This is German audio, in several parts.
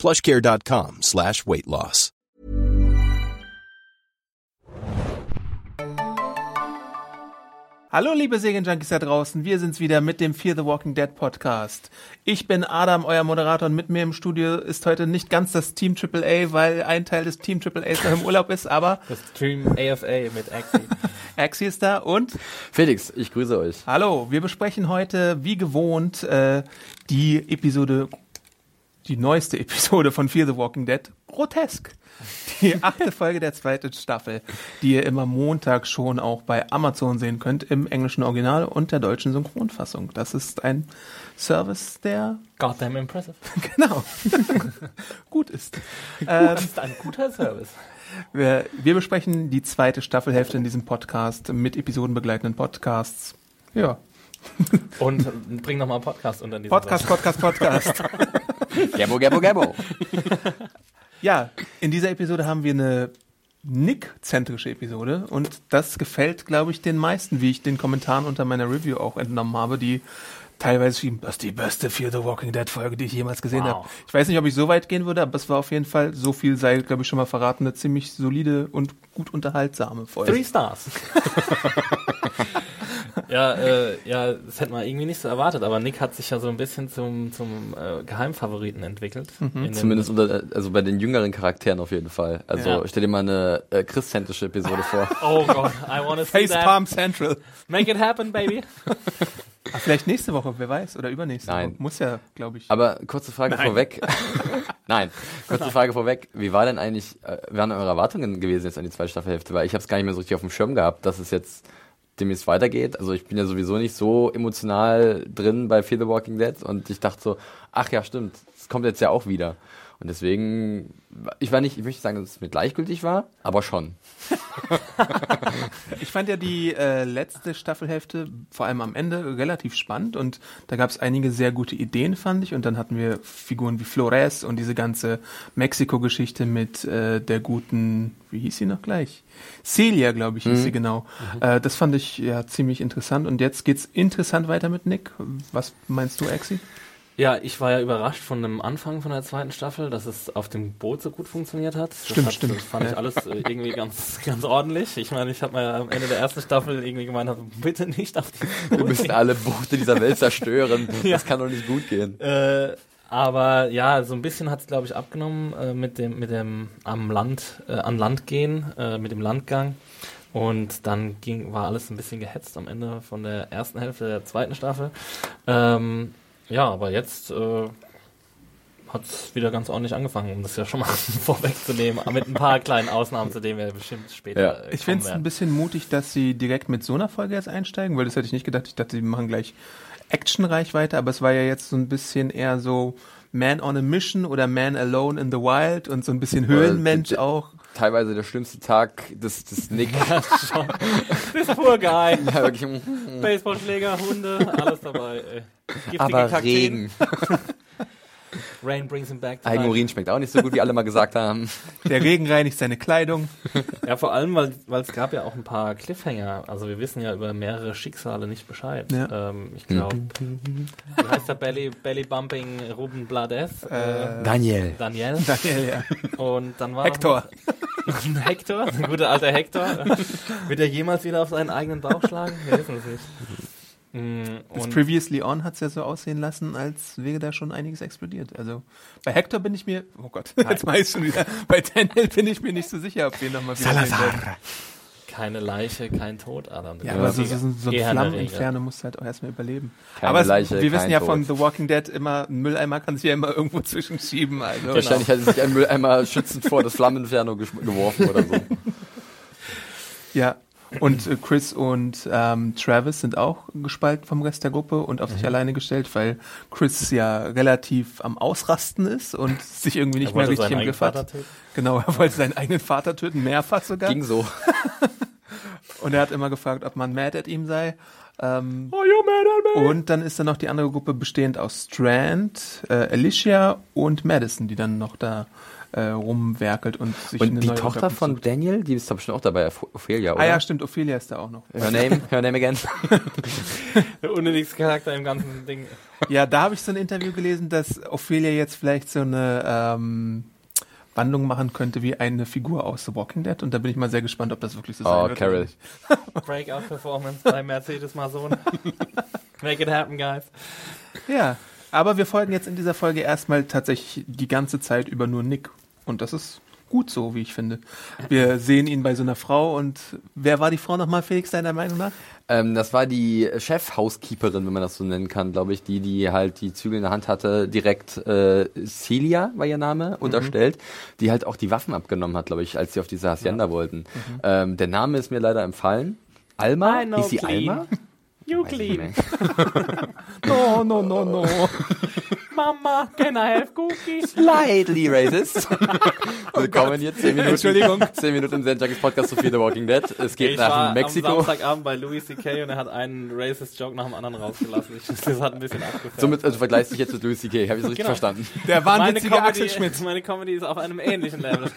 plushcare.com slash weight loss. Hallo liebe Serienjunkies da draußen, wir sind's wieder mit dem Fear the Walking Dead Podcast. Ich bin Adam, euer Moderator und mit mir im Studio ist heute nicht ganz das Team AAA, weil ein Teil des Team AAA noch im Urlaub ist, aber Das Team AFA mit Axie. Axie ist da und Felix, ich grüße euch. hallo, wir besprechen heute wie gewohnt äh, die Episode, die neueste Episode von Fear the Walking Dead, Grotesk. Die achte Folge der zweiten Staffel, die ihr immer Montag schon auch bei Amazon sehen könnt, im englischen Original und der deutschen Synchronfassung. Das ist ein Service, der Goddamn impressive. genau gut ist. Das ist ein guter Service. Wir, wir besprechen die zweite Staffelhälfte in diesem Podcast mit episodenbegleitenden Podcasts. Ja, Und bring nochmal einen Podcast unter diesen Podcast, Podcast, Podcast. Gabbo, gabbo, gabbo. Ja, in dieser Episode haben wir eine Nick-zentrische Episode und das gefällt, glaube ich, den meisten, wie ich den Kommentaren unter meiner Review auch entnommen habe, die teilweise schrieben, das ist die beste Fear the Walking Dead Folge, die ich jemals gesehen Wow. habe. Ich weiß nicht, ob ich so weit gehen würde, aber es war auf jeden Fall, so viel sei, glaube ich, schon mal verraten, eine ziemlich solide und gut unterhaltsame Folge. Three Stars. ja, äh, ja, das hätte man irgendwie nicht so erwartet, aber Nick hat sich ja so ein bisschen zum, zum äh, Geheimfavoriten entwickelt. In dem- Zumindest unter, also bei den jüngeren Charakteren auf jeden Fall. Also Ja. stell dir mal eine äh, christzentrische Episode vor. Oh Gott, I wanna see Face that. Palm Central. Make it happen, baby. Ah, vielleicht nächste Woche, wer weiß, oder übernächste Nein. Woche. Muss ja, glaube ich. Aber kurze Frage Nein. vorweg. Nein, kurze Frage vorweg. Wie war denn eigentlich, äh, waren eure Erwartungen gewesen jetzt an die zweite Staffelhälfte? Weil ich habe es gar nicht mehr so richtig auf dem Schirm gehabt, dass es jetzt demnächst weitergeht. Also ich bin ja sowieso nicht so emotional drin bei Fear the Walking Dead und ich dachte so, ach ja, stimmt, es kommt jetzt ja auch wieder. Und deswegen, ich war nicht, ich möchte sagen, dass es mir gleichgültig war, aber schon. Ich fand ja die äh, letzte Staffelhälfte, vor allem am Ende, relativ spannend und da gab es einige sehr gute Ideen, fand ich. Und dann hatten wir Figuren wie Flores und diese ganze Mexiko-Geschichte mit äh, der guten, wie hieß sie noch gleich? Celia, glaube ich, hieß sie genau. Äh, das fand ich ja ziemlich interessant. Und jetzt geht's interessant weiter mit Nick. Was meinst du, Axi? Ja, ich war ja überrascht von dem Anfang von der zweiten Staffel, dass es auf dem Boot so gut funktioniert hat. Das Stimmt, hat, stimmt. Das fand ich alles äh, irgendwie ganz, ganz ordentlich. Ich meine, ich habe mir ja am Ende der ersten Staffel irgendwie gemeint, bitte nicht auf die Wir müssen alle Boote dieser Welt zerstören. Ja. Das kann doch nicht gut gehen. Äh, aber ja, so ein bisschen hat es, glaube ich, abgenommen äh, mit dem, mit dem am Land, äh, an Land gehen, äh, mit dem Landgang. Und dann ging, war alles ein bisschen gehetzt am Ende von der ersten Hälfte der zweiten Staffel. Ähm, ja, aber jetzt äh, hat es wieder ganz ordentlich angefangen, um das ja schon mal vorwegzunehmen, mit ein paar kleinen Ausnahmen, zu denen wir bestimmt später Ja. äh, Ich finde es ein bisschen mutig, dass sie direkt mit so einer Folge jetzt einsteigen, weil das hätte ich nicht gedacht. Ich dachte, sie machen gleich actionreich weiter, aber es war ja jetzt so ein bisschen eher so Man on a Mission oder Man Alone in the Wild und so ein bisschen Höhlenmensch auch. Teilweise der schlimmste Tag des, des Nick. This poor guy. ja, wirklich, Baseballschläger, Hunde, alles dabei. Ey. Giftige aber Kakteen. Regen. Rain brings him back to life. Eigenurin schmeckt auch nicht so gut, wie alle mal gesagt haben. Der Regen reinigt seine Kleidung. Ja, vor allem, weil weil es gab ja auch ein paar Cliffhanger. Also wir wissen ja über mehrere Schicksale nicht Bescheid. Ja. Ähm, ich glaube, wie heißt der Belly, Belly Bumping Ruben Blades? Äh, Daniel. Daniel. Daniel, ja. Und dann war Hector. Hector, ein guter alter Hector. Wird er jemals wieder auf seinen eigenen Bauch schlagen? Wir wissen es nicht. Mm, Das Und Previously On hat es ja so aussehen lassen, als wäre da schon einiges explodiert. Also bei Hector bin ich mir, oh Gott, jetzt weiß ich schon wieder, bei Daniel bin ich mir nicht so sicher, ob wir nochmal wieder sehen werden. keine Leiche, kein Tod, Adam. Ja, aber so, so, so so ein. Flammeninferno musst du halt auch erstmal überleben. Keine aber es, Leiche, wir wissen ja Tod. von The Walking Dead immer, ein Mülleimer kann sich ja immer irgendwo zwischenschieben. Also. Wahrscheinlich hat sich ein Mülleimer schützend vor das Flammeninferno geworfen oder so. Ja. Und äh, Chris und ähm, Travis sind auch gespalten vom Rest der Gruppe und auf sich alleine gestellt, weil Chris ja relativ am Ausrasten ist und sich irgendwie nicht mehr richtig im Griff eigenen hat. Genau, er wollte seinen eigenen Vater töten, mehrfach sogar. Ging so. Und er hat immer gefragt, ob man mad at ihm sei. Ähm, you mad at me? und dann ist dann noch die andere Gruppe bestehend aus Strand, äh, Alicia und Madison, die dann noch da äh, rumwerkelt und sich Und eine die neue Tochter Unterkunft von sucht. Daniel, die ist doch bestimmt auch dabei, Oph- Ophelia, oder? Ah ja, stimmt, Ophelia ist da auch noch. Her name, her name again. Der unnötigste Charakter im ganzen Ding. Ja, da habe ich so ein Interview gelesen, dass Ophelia jetzt vielleicht so eine ähm, Wandlung machen könnte wie eine Figur aus The Walking Dead. Und da bin ich mal sehr gespannt, ob das wirklich so sein Oh, wird. Carol. Breakout-Performance bei Mercedes Mason. Make it happen, guys. Ja, aber wir folgen jetzt in dieser Folge erstmal tatsächlich die ganze Zeit über nur Nick. Und das ist gut so, wie ich finde. Wir sehen ihn bei so einer Frau und wer war die Frau nochmal, Felix, deiner Meinung nach? Ähm, das war die Chef-Housekeeperin, wenn man das so nennen kann, glaube ich, die, die halt die Zügel in der Hand hatte, direkt äh, Celia war ihr Name, unterstellt, die halt auch die Waffen abgenommen hat, glaube ich, als sie auf diese Hacienda wollten. Ähm, der Name ist mir leider empfallen. Alma? Hieß sie. Alma? You clean. No, no, no, no. Mama, can I have cookies? Slightly racist. Willkommen hier, 10 Minuten. Entschuldigung. 10 Minuten Zen Podcast zu The Walking Dead. Es geht Ich nach war Mexiko. am Samstagabend bei Louis C.K. und er hat einen racist Joke nach dem anderen rausgelassen. Ich, das hat ein bisschen abgefärbt. Somit also vergleichst dich jetzt mit Louis C.K., habe ich so richtig Genau. verstanden. Der wahnwitzige Comedy, Axel Schmidt. meine Comedy ist auf einem ähnlichen Level.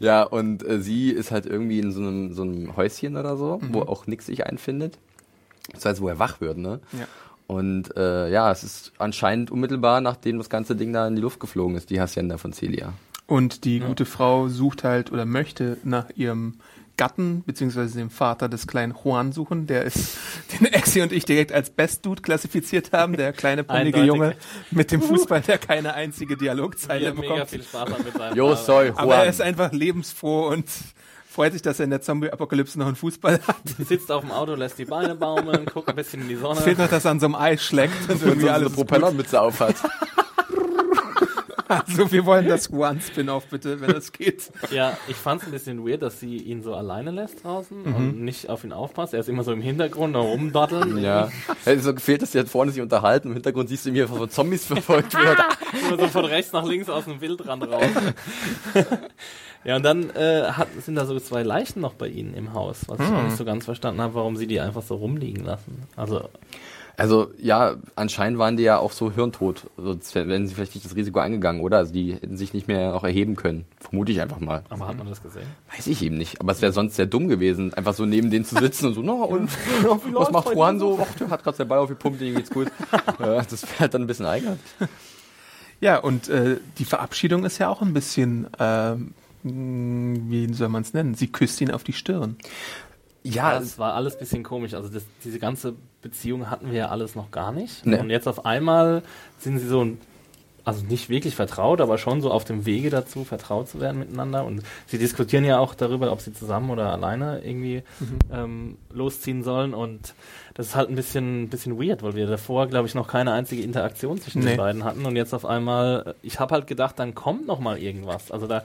Ja, und äh, sie ist halt irgendwie in so einem, so einem Häuschen oder so, wo auch nix sich einfindet. Das heißt, wo er wach wird, ne? Ja. Und äh, ja, es ist anscheinend unmittelbar, nachdem das ganze Ding da in die Luft geflogen ist, die Hacienda von Celia. Und die gute Frau sucht halt oder möchte nach ihrem Gatten, beziehungsweise dem Vater des kleinen Juan suchen, der ist, den Exi und ich direkt als Best Dude klassifiziert haben, der kleine Eindeutig. Junge mit dem Fußball, der keine einzige Dialogzeile habe mega bekommt. viel Spaß mit seinem Yo soy Juan. Aber er ist einfach lebensfroh und freut sich, dass er in der Zombie-Apokalypse noch einen Fußball hat. Sitzt auf dem Auto, lässt die Beine baumeln, guckt ein bisschen in die Sonne. Es fehlt noch, dass er an so einem Ei schlägt und und irgendwie so eine alles gut. Propellermütze aufhat. Also wir wollen das Juan-Spin-Off bitte, wenn es geht. Ja, ich fand es ein bisschen weird, dass sie ihn so alleine lässt draußen Mhm. und nicht auf ihn aufpasst. Er ist immer so im Hintergrund da rumdotteln. ja. Es ist so gefehlt, dass die halt vorne sich unterhalten. Im Hintergrund siehst du ihn, wie er von Zombies verfolgt wird. Immer so von rechts nach links aus dem Wildrand raus. Ja, und dann äh, hat, sind da so zwei Leichen noch bei ihnen im Haus, was ich auch Hm. nicht so ganz verstanden habe, warum sie die einfach so rumliegen lassen. Also, Also ja, anscheinend waren die ja auch so hirntot. Sonst wären sie vielleicht nicht das Risiko eingegangen, oder? Also die hätten sich nicht mehr auch erheben können. Vermute ich einfach mal. aber hat man das gesehen? Weiß ich eben nicht. Aber es wäre sonst sehr dumm gewesen, einfach so neben denen zu sitzen und so, na und was macht Juan so? Ach, der hat gerade seinen Ball aufgepumpt, ihm geht's gut. das wäre halt dann ein bisschen eigenartig. Ja, und äh, die Verabschiedung ist ja auch ein bisschen, ähm, wie soll man es nennen? Sie küsst ihn auf die Stirn. Ja, das war alles ein bisschen komisch. Also das, diese ganze Beziehung hatten wir ja alles noch gar nicht. Nee. Und jetzt auf einmal sind sie so, also nicht wirklich vertraut, aber schon so auf dem Wege dazu, vertraut zu werden miteinander. Und sie diskutieren ja auch darüber, ob sie zusammen oder alleine irgendwie ähm, losziehen sollen. Und das ist halt ein bisschen, bisschen weird, weil wir davor, glaube ich, noch keine einzige Interaktion zwischen Nee. den beiden hatten. Und jetzt auf einmal, ich habe halt gedacht, dann kommt noch mal irgendwas. Also da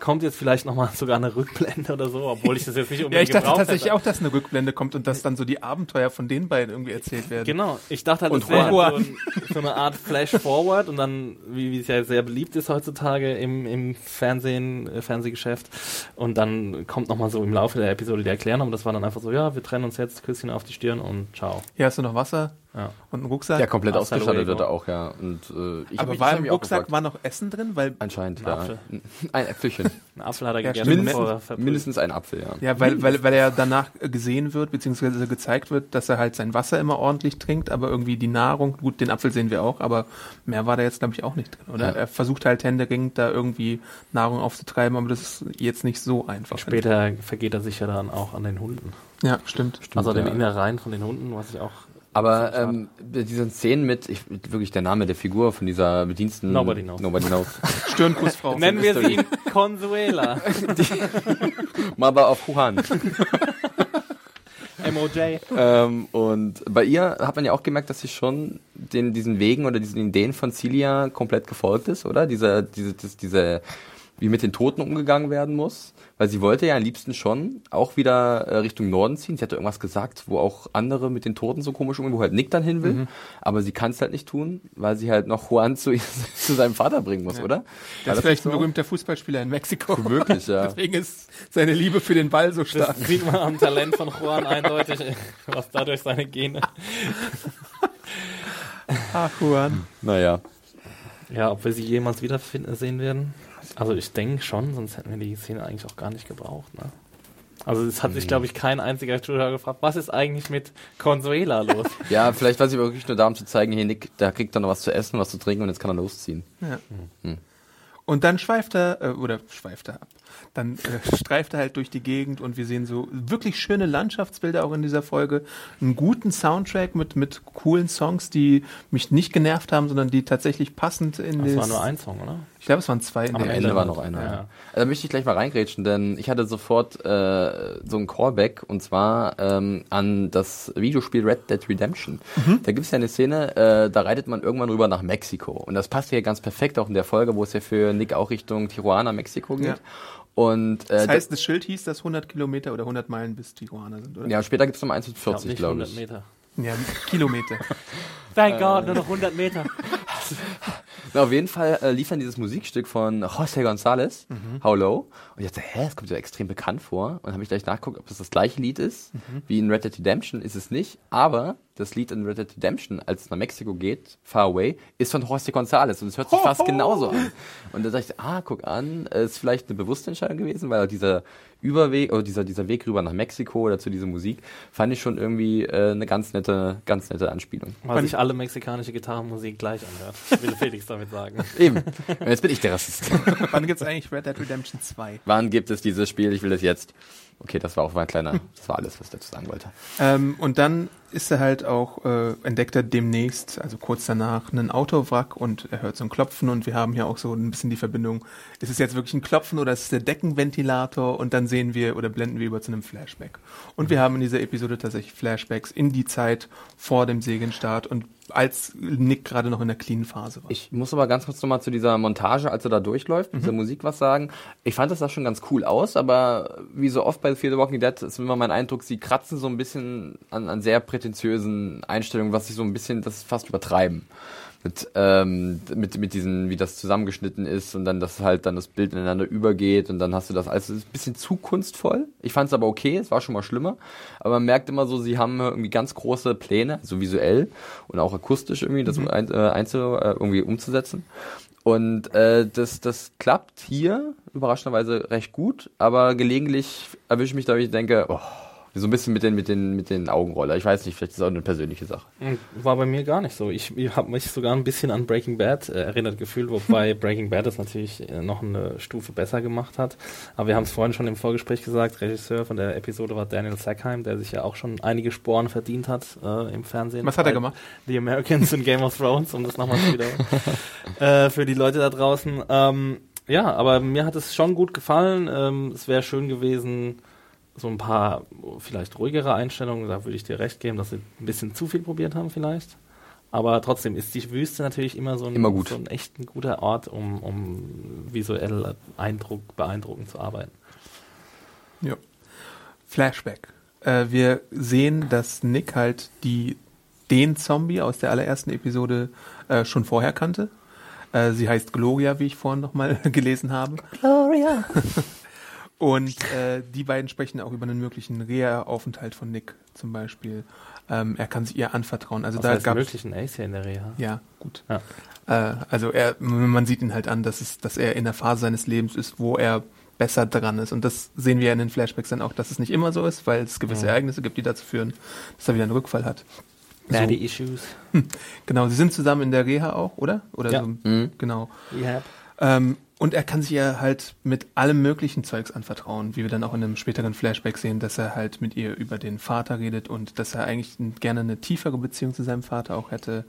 kommt jetzt vielleicht noch mal sogar eine Rückblende oder so, obwohl ich das jetzt nicht Ja, unbedingt ich dachte tatsächlich hätte. auch, dass eine Rückblende kommt und dass dann so die Abenteuer von den beiden irgendwie erzählt werden. Genau, ich dachte halt, Und das wäre halt so, ein, so eine Art Flash-Forward und dann, wie, wie es ja sehr beliebt ist heutzutage im, im Fernsehen, äh, Fernsehgeschäft und dann kommt nochmal so im Laufe der Episode die Erklärung, aber das war dann einfach so, ja, wir trennen uns jetzt, Küsschen auf die Stirn und ciao. Hier hast du noch Wasser Ja. und einen Rucksack. ja, komplett ausgestattet luego. wird er auch, ja. Und, äh, ich Aber war im Rucksack war noch Essen drin? Weil, Ein Anscheinend, ja. Apfel. Ein Äpfelchen. Ein Apfel hat er Ja, gegessen, stimmt. Mindestens, mindestens ein Apfel, ja. ja, weil, weil, weil er danach gesehen wird, beziehungsweise gezeigt wird, dass er halt sein Wasser immer ordentlich trinkt, aber irgendwie die Nahrung, gut, den Apfel sehen wir auch, aber mehr war da jetzt, glaube ich, auch nicht drin. Oder Ja. er versucht halt händeringend da irgendwie Nahrung aufzutreiben, aber das ist jetzt nicht so einfach. Später vergeht er sich ja dann auch an den Hunden. Ja, stimmt. also an den ja. Innereien von den Hunden, was ich auch Aber ähm, diese Szenen mit, ich, wirklich der Name der Figur von dieser Bediensten. Nobody knows. Nobody knows. Stirnkussfrau. Nennen wir sie Consuela. Mother of Juan. MOJ. ähm, und bei ihr hat man ja auch gemerkt, dass sie schon den, diesen Wegen oder diesen Ideen von Celia komplett gefolgt ist, oder? Diese, diese, das, diese wie mit den Toten umgegangen werden muss, weil sie wollte ja am liebsten schon auch wieder äh, Richtung Norden ziehen. Sie hatte irgendwas gesagt, wo auch andere mit den Toten so komisch umgehen, wo halt Nick dann hin will, Mhm. aber sie kann es halt nicht tun, weil sie halt noch Juan zu, zu seinem Vater bringen muss, oder? War Der ist das vielleicht nicht ein berühmter Fußballspieler in Mexiko. Möglich, ja. Deswegen ist seine Liebe für den Ball so stark. Das sieht man am Talent von Juan eindeutig, was dadurch seine Gene. Ach, Juan. Naja. Ja, ob wir sie jemals wieder finden, sehen werden? Also ich denke schon, sonst hätten wir die Szene eigentlich auch gar nicht gebraucht. Ne? Also es hat sich, glaube ich, kein einziger Zuschauer gefragt, was ist eigentlich mit Consuela los? Ja, vielleicht war sie wirklich nur da, um zu zeigen, hier Nick, da kriegt er noch was zu essen, was zu trinken und jetzt kann er losziehen. Ja. Hm. Und dann schweift er, äh, oder schweift er ab. Dann äh, streift er halt durch die Gegend und wir sehen so wirklich schöne Landschaftsbilder auch in dieser Folge. Einen guten Soundtrack mit, mit coolen Songs, die mich nicht genervt haben, sondern die tatsächlich passend in Das das- war nur ein Song, oder? Ich glaube, es waren zwei in Am Ende war noch einer. Ja. Ja. Da möchte ich gleich mal reingrätschen, denn ich hatte sofort äh, so ein Callback und zwar ähm, an das Videospiel Red Dead Redemption. Da gibt es ja eine Szene, äh, da reitet man irgendwann rüber nach Mexiko. Und das passt ja ganz perfekt auch in der Folge, wo es ja für Nick auch Richtung Tijuana, Mexiko geht. Ja. Und äh, Das heißt, das Schild hieß, dass 100 Kilometer oder 100 Meilen bis Tijuana sind, oder? ja, später gibt es noch eins mit Ich glaub 40, nicht glaube 100 ich. Meter. Ja, Kilometer. Thank God, nur noch 100 Meter. Na, auf jeden Fall äh, liefern dieses Musikstück von José González, How Low. Und ich dachte, hä, das kommt ja extrem bekannt vor. Und habe ich gleich nachgeguckt, ob das das gleiche Lied ist wie in Red Dead Redemption. Ist es nicht. Aber das Lied in Red Dead Redemption, als es nach Mexiko geht, Far Away, ist von José González. Und es hört sich fast genauso an. Und da dachte ich, ah, guck an, ist vielleicht eine bewusste Entscheidung gewesen, weil dieser Überweg, oder dieser, dieser Weg rüber nach Mexiko oder zu dieser Musik, fand ich schon irgendwie äh, eine ganz nette, ganz nette Anspielung. Weil sich alle mexikanische Gitarrenmusik gleich anhört. Will Felix damit sagen. Eben. Und jetzt bin ich der Rassist. Wann gibt's eigentlich Red Dead Redemption 2? Wann gibt es dieses Spiel? Ich will es jetzt. Okay, das war auch mein kleiner, das war alles, was ich dazu sagen wollte. Ähm, und dann ist er halt auch, äh, entdeckt er demnächst, also kurz danach, einen Autowrack und er hört so ein Klopfen und wir haben hier auch so ein bisschen die Verbindung, ist es jetzt wirklich ein Klopfen oder ist es der Deckenventilator und dann sehen wir oder blenden wir über zu einem Flashback. Und wir haben in dieser Episode tatsächlich Flashbacks in die Zeit vor dem Serienstart und als Nick gerade noch in der clean Phase war. Ich muss aber ganz kurz nochmal zu dieser Montage, als er da durchläuft, mit dieser Musik was sagen. Ich fand das sah schon ganz cool aus, aber wie so oft bei Fear the Walking Dead ist immer mein Eindruck, sie kratzen so ein bisschen an, an sehr prätentiösen Einstellungen, was sie so ein bisschen, das fast übertreiben. Mit, ähm, mit, mit diesen, wie das zusammengeschnitten ist und dann, dass halt dann das Bild ineinander übergeht und dann hast du das alles, es ist ein bisschen zu kunstvoll. Ich fand es aber okay, es war schon mal schlimmer. Aber man merkt immer so, sie haben irgendwie ganz große Pläne, so visuell und auch akustisch irgendwie, das ein, äh, einzu, äh, irgendwie umzusetzen. Und äh, das, das klappt hier überraschenderweise recht gut, aber gelegentlich erwische ich mich da, wie ich denke, oh, so ein bisschen mit den, mit den, mit den Augenroller. Ich weiß nicht, vielleicht ist das auch eine persönliche Sache. War bei mir gar nicht so. Ich, ich habe mich sogar ein bisschen an Breaking Bad äh, erinnert gefühlt, wobei Breaking Bad das natürlich äh, noch eine Stufe besser gemacht hat. Aber wir haben es vorhin schon im Vorgespräch gesagt, Regisseur von der Episode war Daniel Sackheim, der sich ja auch schon einige Sporen verdient hat äh, im Fernsehen. Was hat er gemacht? The Americans in Game of Thrones, um das nochmal zu wiederholen. äh, für die Leute da draußen. Ähm, ja, aber mir hat es schon gut gefallen. Ähm, es wäre schön gewesen, so ein paar vielleicht ruhigere Einstellungen, da würde ich dir recht geben, dass sie ein bisschen zu viel probiert haben vielleicht. Aber trotzdem ist die Wüste natürlich immer so ein, Immer gut. So ein echt ein guter Ort, um, um visuell Eindruck, beeindruckend zu arbeiten. Ja. Flashback. Äh, wir sehen, dass Nick halt die, den Zombie aus der allerersten Episode äh, schon vorher kannte. Äh, sie heißt Gloria, wie ich vorhin nochmal gelesen habe. Gloria! Und äh, die beiden sprechen auch über einen möglichen Reha-Aufenthalt von Nick zum Beispiel. Ähm, er kann sich ihr anvertrauen. Also da gab wirklich ein Ace hier in der Reha? Ja, gut. Ja. Äh, also er, man sieht ihn halt an, dass, es, dass er in der Phase seines Lebens ist, wo er besser dran ist. Und das sehen wir ja in den Flashbacks dann auch, dass es nicht immer so ist, weil es gewisse Ja. Ereignisse gibt, die dazu führen, dass er wieder einen Rückfall hat. Daddy Issues. Genau, sie sind zusammen in der Reha auch, oder? Oder Ja. so, Mhm. genau. Yep. Ähm, und er kann sich ja halt mit allem möglichen Zeugs anvertrauen, wie wir dann auch in einem späteren Flashback sehen, dass er halt mit ihr über den Vater redet und dass er eigentlich gerne eine tiefere Beziehung zu seinem Vater auch hätte.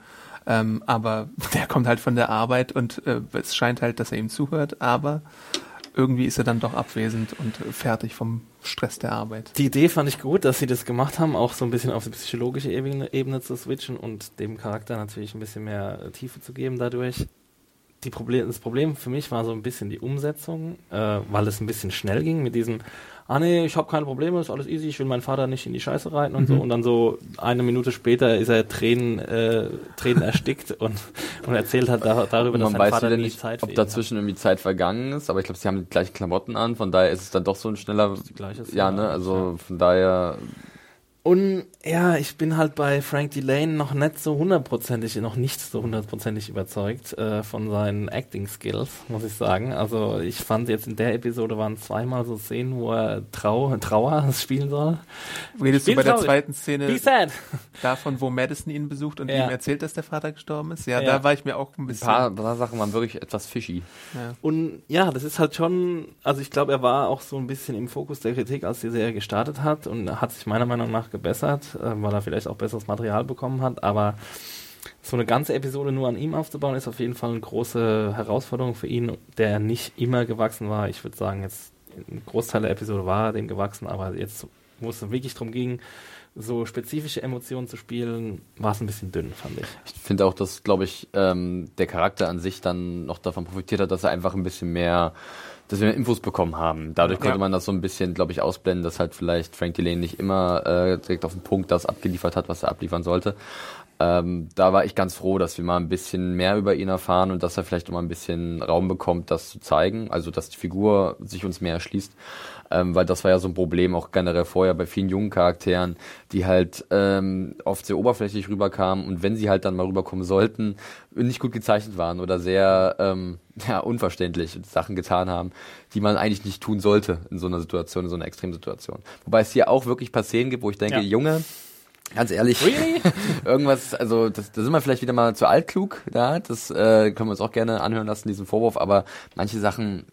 Ähm, aber der kommt halt von der Arbeit und äh, es scheint halt, dass er ihm zuhört, aber irgendwie ist er dann doch abwesend und fertig vom Stress der Arbeit. Die Idee fand ich gut, dass sie das gemacht haben, auch so ein bisschen auf die psychologische Ebene, Ebene zu switchen und dem Charakter natürlich ein bisschen mehr äh, Tiefe zu geben dadurch. Die Problem, das Problem für mich war so ein bisschen die Umsetzung, äh, weil es ein bisschen schnell ging mit diesem, ah nee, ich habe keine Probleme, ist alles easy, ich will meinen Vater nicht in die Scheiße reiten und mhm. so. Und dann so eine Minute später ist er Tränen, äh, Tränen erstickt und, und erzählt halt da, darüber, dass sein Vater nicht, Zeit ob dazwischen hat. irgendwie Zeit vergangen ist, aber ich glaube, sie haben die gleichen Klamotten an, von daher ist es dann doch so ein schneller, ja, ne, also von daher und ja, ich bin halt bei Frank Delane noch nicht so hundertprozentig, noch nicht so hundertprozentig überzeugt äh, von seinen Acting Skills, muss ich sagen. Also ich fand jetzt in der Episode waren zweimal so Szenen, wo er Trau Trauer spielen soll. Redest Spiel du bei traurig. der zweiten Szene davon, wo Madison ihn besucht und ja. ihm erzählt, dass der Vater gestorben ist? Ja, ja, da war ich mir auch ein bisschen... Ein paar, paar Sachen waren wirklich etwas fishy. Ja. Und ja, das ist halt schon, also ich glaube, er war auch so ein bisschen im Fokus der Kritik, als die Serie gestartet hat und hat sich meiner Meinung nach gebessert, äh, weil er vielleicht auch besseres Material bekommen hat. Aber so eine ganze Episode nur an ihm aufzubauen, ist auf jeden Fall eine große Herausforderung für ihn, der nicht immer gewachsen war. Ich würde sagen, jetzt ein Großteil der Episode war dem gewachsen, aber jetzt, wo es wirklich darum ging, so spezifische Emotionen zu spielen, war es ein bisschen dünn, fand ich. Ich finde auch, dass, glaube ich, ähm, der Charakter an sich dann noch davon profitiert hat, dass er einfach ein bisschen mehr dass wir Infos bekommen haben. Dadurch konnte man das so ein bisschen, glaube ich, ausblenden, dass halt vielleicht Frank Delane nicht immer äh, direkt auf den Punkt das abgeliefert hat, was er abliefern sollte. Ähm, da war ich ganz froh, dass wir mal ein bisschen mehr über ihn erfahren und dass er vielleicht immer ein bisschen Raum bekommt, das zu zeigen. Also, dass die Figur sich uns mehr erschließt ähm, weil das war ja so ein Problem auch generell vorher bei vielen jungen Charakteren, die halt ähm, oft sehr oberflächlich rüberkamen und wenn sie halt dann mal rüberkommen sollten, nicht gut gezeichnet waren oder sehr ähm, ja, unverständlich Sachen getan haben, die man eigentlich nicht tun sollte in so einer Situation, in so einer Extremsituation. Wobei es hier auch wirklich paar Szenen gibt, wo ich denke, ja. Junge, Ganz ehrlich, really? irgendwas, also das, da sind wir vielleicht wieder mal zu altklug, da, das äh, können wir uns auch gerne anhören lassen, diesen Vorwurf, aber manche Sachen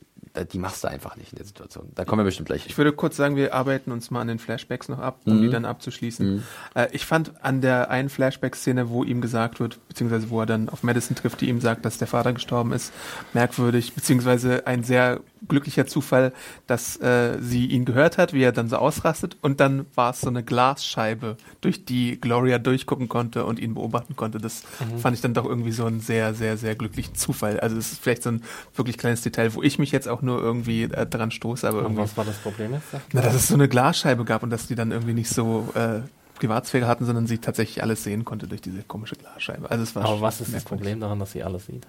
die machst du einfach nicht in der Situation. Da kommen wir bestimmt gleich. Ich würde kurz sagen, wir arbeiten uns mal an den Flashbacks noch ab, um mhm. die dann abzuschließen. Mhm. Äh, ich fand an der einen Flashback-Szene, wo ihm gesagt wird, beziehungsweise wo er dann auf Madison trifft, die ihm sagt, dass der Vater gestorben ist, merkwürdig, beziehungsweise ein sehr glücklicher Zufall, dass äh, sie ihn gehört hat, wie er dann so ausrastet und dann war es so eine Glasscheibe, durch die Gloria durchgucken konnte und ihn beobachten konnte. Das mhm. fand ich dann doch irgendwie so einen sehr, sehr, sehr glücklichen Zufall. Also es ist vielleicht so ein wirklich kleines Detail, wo ich mich jetzt auch nur irgendwie äh, dran stoße. Aber irgendwie, was war das Problem jetzt? Na, dass es so eine Glasscheibe gab und dass die dann irgendwie nicht so äh, Privatsphäre hatten, sondern sie tatsächlich alles sehen konnte durch diese komische Glasscheibe. Also es war Aber was ist das Problem daran, dass sie alles sieht?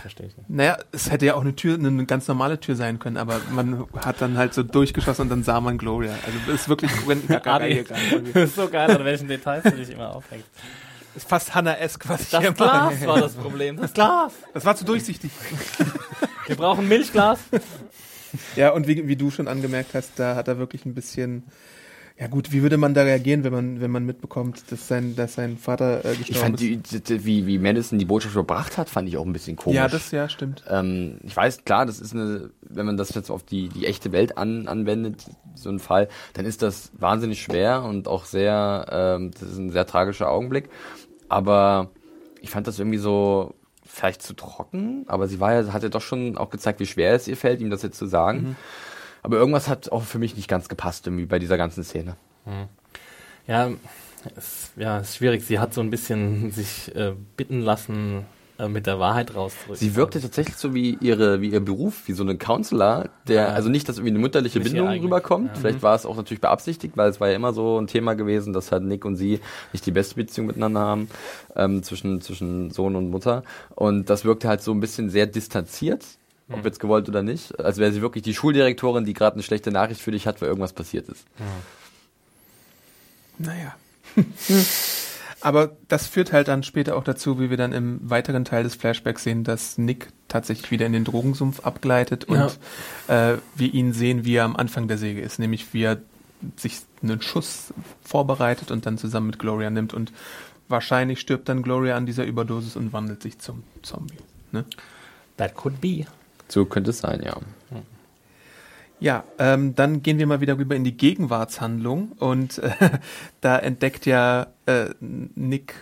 Verstehe ich nicht. Naja, es hätte ja auch eine Tür, eine ganz normale Tür sein können, aber man hat dann halt so durchgeschossen und dann sah man Gloria. Also das ist wirklich Adi, Das ist so geil, an welchen Details du dich immer aufhängst. Das ist fast Hannah-esque, was das ich Das Glas war das Problem. Das Glas. Das war zu durchsichtig. Wir brauchen Milchglas. Ja, und wie, wie du schon angemerkt hast, da hat er wirklich ein bisschen ja gut, wie würde man da reagieren, wenn man, wenn man mitbekommt, dass sein, dass sein Vater äh, gestorben ich fand ist? Die, wie, wie Madison die Botschaft überbracht hat, fand ich auch ein bisschen komisch. Ja, das ja stimmt. Ähm, ich weiß, klar, das ist eine, wenn man das jetzt auf die, die echte Welt an, anwendet, so ein Fall, dann ist das wahnsinnig schwer und auch sehr, ähm, das ist ein sehr tragischer Augenblick. Aber ich fand das irgendwie so vielleicht zu trocken, aber sie war ja, hat ja doch schon auch gezeigt, wie schwer es ihr fällt, ihm das jetzt zu sagen. Mhm. Aber irgendwas hat auch für mich nicht ganz gepasst irgendwie bei dieser ganzen Szene. Hm. Ja, es, ja, ist schwierig. Sie hat so ein bisschen sich äh, bitten lassen, äh, mit der Wahrheit rauszurücken. Sie wirkte tatsächlich so wie ihre, wie ihr Beruf, wie so eine Counselor, der, ja. also nicht, dass irgendwie eine mütterliche Bindung rüberkommt. Ja. Vielleicht war es auch natürlich beabsichtigt, weil es war ja immer so ein Thema gewesen, dass halt Nick und sie nicht die beste Beziehung miteinander haben, ähm, zwischen, zwischen Sohn und Mutter. Und das wirkte halt so ein bisschen sehr distanziert ob hm. jetzt gewollt oder nicht. Als wäre sie wirklich die Schuldirektorin, die gerade eine schlechte Nachricht für dich hat, weil irgendwas passiert ist. Ja. Naja. Aber das führt halt dann später auch dazu, wie wir dann im weiteren Teil des Flashbacks sehen, dass Nick tatsächlich wieder in den Drogensumpf abgleitet und ja. äh, wir ihn sehen, wie er am Anfang der Säge ist, nämlich wie er sich einen Schuss vorbereitet und dann zusammen mit Gloria nimmt und wahrscheinlich stirbt dann Gloria an dieser Überdosis und wandelt sich zum Zombie. Ne? That could be. So könnte es sein, ja. Ja, ähm, dann gehen wir mal wieder rüber in die Gegenwartshandlung und äh, da entdeckt ja äh, Nick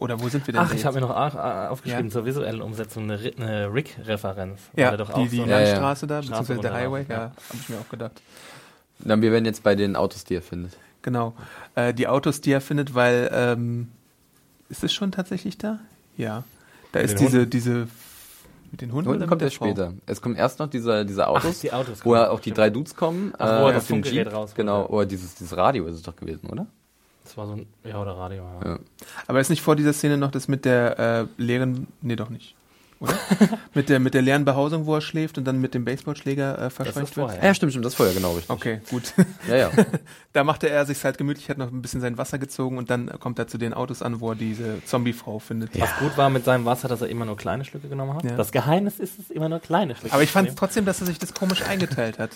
oder wo sind wir denn? Ach, ich habe mir noch aufgeschrieben ja. zur visuellen Umsetzung eine, eine Rick-Referenz. Ja, die, die so Landstraße da, beziehungsweise der Highway, ja, ja habe ich mir auch gedacht. Dann wir werden jetzt bei den Autos, die er findet. Genau, äh, die Autos, die er findet, weil ähm, ist es schon tatsächlich da? Ja, da ist diese diese Mit den Hunden, Hunden kommt erst Frau? später. Es kommen erst noch diese, diese Autos, die Autos wo auch die stimmt. drei Dudes kommen. Ach, wo er äh, das auf dem Funkgerät Jeep. rausholt, Genau, oder dieses, dieses Radio ist es doch gewesen, oder? Das war so ein, ja, oder Radio, ja. Ja. Aber ist nicht vor dieser Szene noch das mit der äh, leeren, nee, doch nicht. Oder? mit, der, mit der leeren Behausung, wo er schläft und dann mit dem Baseballschläger äh, verscheucht wird? vorher. Ja, stimmt, stimmt, das vorher, genau, richtig. Okay, gut. Ja, ja. da machte er sich halt gemütlich, hat noch ein bisschen sein Wasser gezogen und dann kommt er zu den Autos an, wo er diese Zombie-Frau findet. Was gut war mit seinem Wasser, dass er immer nur kleine Schlücke genommen hat. Ja. Das Geheimnis ist es, immer nur kleine Schlücke Aber ich fand trotzdem, dass er sich das komisch eingeteilt hat.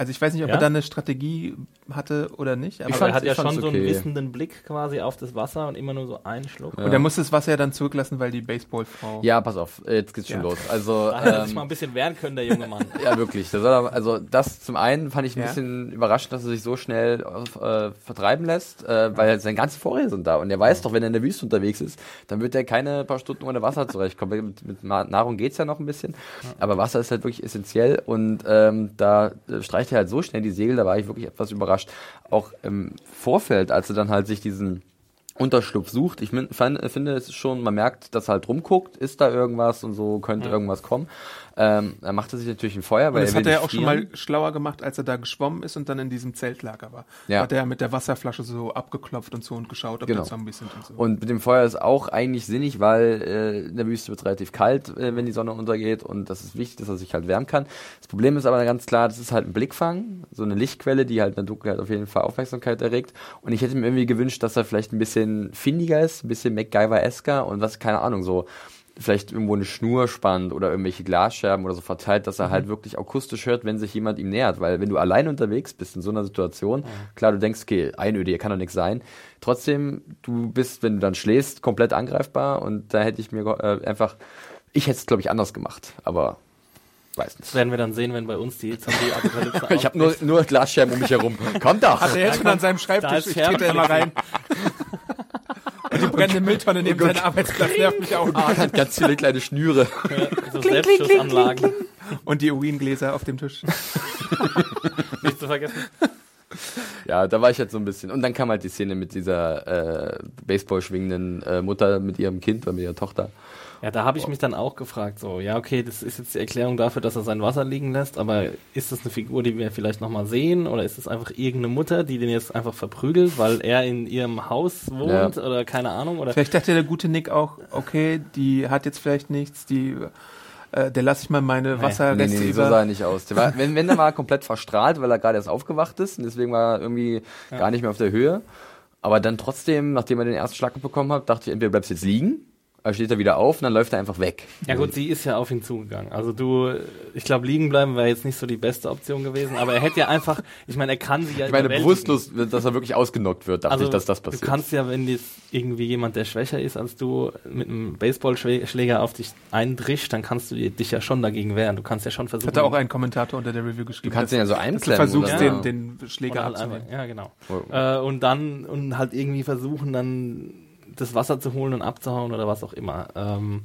Also ich weiß nicht, ob Ja? er da eine Strategie hatte oder nicht, aber Aber fand's- er hat ja ich schon so einen wissenden Blick quasi auf das Wasser und immer nur so einen Schluck. Ja. und er musste das Wasser ja dann zurücklassen, weil die Baseballfrau. ja, pass auf, jetzt geht's schon Ja. los. Also, Da hätte er sich ähm, mal ein bisschen wehren können, der junge Mann. Ja, wirklich. Das war, also das zum einen fand ich ein Ja. bisschen überraschend, dass er sich so schnell äh, vertreiben lässt, äh, weil seine ganzen Vorräte sind da. Und er weiß doch, wenn er in der Wüste unterwegs ist, dann wird er keine paar Stunden ohne Wasser zurechtkommen. Mit, mit Nahrung geht's ja noch ein bisschen, aber Wasser ist halt wirklich essentiell und ähm, da äh, streicht er halt so schnell die Segel, da war ich wirklich etwas überrascht. Auch im Vorfeld, als er dann halt sich diesen Unterschlupf sucht. Ich fand, finde, es schon, man merkt, dass er halt rumguckt, ist da irgendwas und so, könnte irgendwas kommen. Ähm, er machte sich natürlich ein Feuer, Und weil das er will hat er ja auch schon frieren. mal schlauer gemacht, als er da geschwommen ist und dann in diesem Zeltlager war. Ja. Hat er mit der Wasserflasche so abgeklopft und so und geschaut, ob Genau. da Zombies sind und so. Und mit dem Feuer ist auch eigentlich sinnig, weil äh, in der Wüste wird es relativ kalt, äh, wenn die Sonne untergeht und das ist wichtig, dass er sich halt wärmen kann. Das Problem ist aber ganz klar, das ist halt ein Blickfang, so eine Lichtquelle, die halt in der Dunkelheit auf jeden Fall Aufmerksamkeit erregt. Und ich hätte mir irgendwie gewünscht, dass er vielleicht ein bisschen findiger ist, ein bisschen MacGyver-esker und was, keine Ahnung, so vielleicht irgendwo eine Schnur spannt oder irgendwelche Glasscherben oder so verteilt, dass er halt wirklich akustisch hört, wenn sich jemand ihm nähert. Weil wenn du allein unterwegs bist in so einer Situation, klar, du denkst, okay, Einöde, hier kann doch nichts sein. Trotzdem, du bist, wenn du dann schläfst, komplett angreifbar und da hätte ich mir äh, einfach, ich hätte es, glaube ich, anders gemacht, aber weiß Das nicht. werden wir dann sehen, wenn bei uns die Zombie-Apokalypse Ich habe nur, nur Glasscherben um mich herum. Kommt doch! Hat er jetzt schon an seinem da Schreibtisch, ich trete immer rein. Die brennende Mülltonne neben seinem Arbeitsplatz nervt mich auch. Ah, hat ganz viele kleine Schnüre. so Selbstschussanlagen. Und die Uringläser auf dem Tisch. Nicht zu vergessen. Ja, da war ich halt so ein bisschen. Und dann kam halt die Szene mit dieser äh, Baseball schwingenden äh, Mutter mit ihrem Kind oder mit ihrer Tochter. Ja, da habe ich mich dann auch gefragt, so, ja, okay, das ist jetzt die Erklärung dafür, dass er sein Wasser liegen lässt, aber ist das eine Figur, die wir vielleicht nochmal sehen oder ist es einfach irgendeine Mutter, die den jetzt einfach verprügelt, weil er in ihrem Haus wohnt Ja. oder keine Ahnung oder Vielleicht dachte der gute Nick auch, okay, die hat jetzt vielleicht nichts, die, äh, der lasse ich mal meine Nee. Wasserreste Nee, nee, so über. sah er nicht aus. Der war, wenn, wenn, der war komplett verstrahlt, weil er gerade erst aufgewacht ist und deswegen war er irgendwie gar nicht mehr auf der Höhe. Aber dann trotzdem, nachdem er den ersten Schlag bekommen hat, dachte ich, entweder bleibst du jetzt liegen, steht er wieder auf und dann läuft er einfach weg. Ja gut, sie ist ja auf ihn zugegangen. Also du, ich glaube, liegen bleiben wäre jetzt nicht so die beste Option gewesen, aber er hätte ja einfach, ich meine, er kann sie ja Ich meine, bewusstlos, dass er wirklich ausgenockt wird, dachte ich, dass das passiert. Also, Du kannst ja, wenn jetzt irgendwie jemand, der schwächer ist als du, mit einem Baseballschläger auf dich eindrischt, dann kannst du dich ja schon dagegen wehren. Du kannst ja schon versuchen. Hat da auch ein Kommentator unter der Review geschrieben. du kannst den ja so dass du einklemmen. versuchst, oder? den, den Schläger halt abzunehmen. einfach, ja, genau. Oh. Äh, und dann und halt irgendwie versuchen, dann das Wasser zu holen und abzuhauen oder was auch immer. Ähm,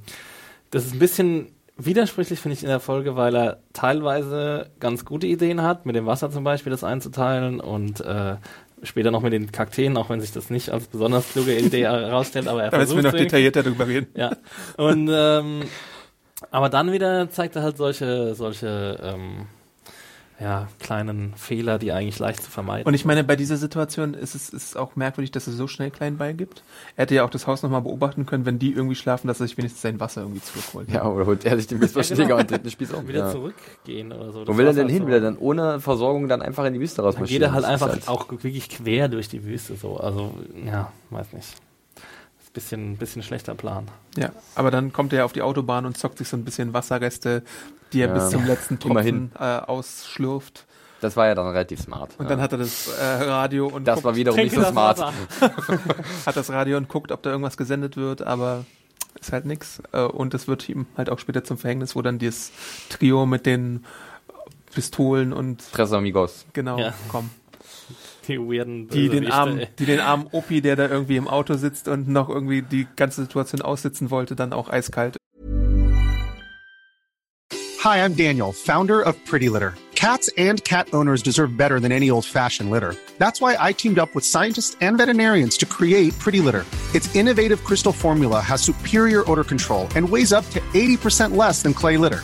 das ist ein bisschen widersprüchlich, finde ich, in der Folge, weil er teilweise ganz gute Ideen hat, mit dem Wasser zum Beispiel das einzuteilen und äh, später noch mit den Kakteen, auch wenn sich das nicht als besonders kluge Idee herausstellt, aber er Da müssen wir versucht noch detaillierter drüber reden. Ja. Und ähm, aber dann wieder zeigt er halt solche, solche ähm, ja, kleinen Fehler, die eigentlich leicht zu vermeiden. Und ich meine, bei dieser Situation ist es ist auch merkwürdig, dass er so schnell klein beigibt. Er hätte ja auch das Haus nochmal beobachten können, wenn die irgendwie schlafen, dass er sich wenigstens sein Wasser irgendwie zurückholt. Ja, oder holt er sich den Baseballschläger Ja, genau. und den Spieß um. wieder Ja. zurückgehen oder so. Wo will er denn halt hin? so. Will er dann ohne Versorgung dann einfach in die Wüste Dann geht rausmarschieren? er halt einfach auch wirklich quer durch die Wüste so. Also, ja, weiß nicht. Bisschen, bisschen schlechter Plan. Ja, aber dann kommt er auf die Autobahn und zockt sich so ein bisschen Wasserreste, die er Ja, bis zum letzten. Tropfen äh, ausschlürft. Das war ja dann relativ smart. Und ja. dann hat er das äh, Radio und das guckt, war wiederum nicht so das smart. Hat das Radio und guckt, ob da irgendwas gesendet wird, aber ist halt nix. Äh, und es wird ihm halt auch später zum Verhängnis, wo dann dieses Trio mit den Pistolen und Tres Amigos. genau Ja. kommen. Die weirden Die den, armen, die den armen Opi, der da irgendwie im Auto sitzt und noch irgendwie die ganze Situation aussitzen wollte, dann auch eiskalt Hi, I'm Daniel, founder of Pretty Litter. Cats and cat owners deserve better than any old fashioned litter. That's why I teamed up with scientists and veterinarians to create Pretty Litter. Its innovative crystal formula has superior odor control and weighs up to 80% less than clay litter.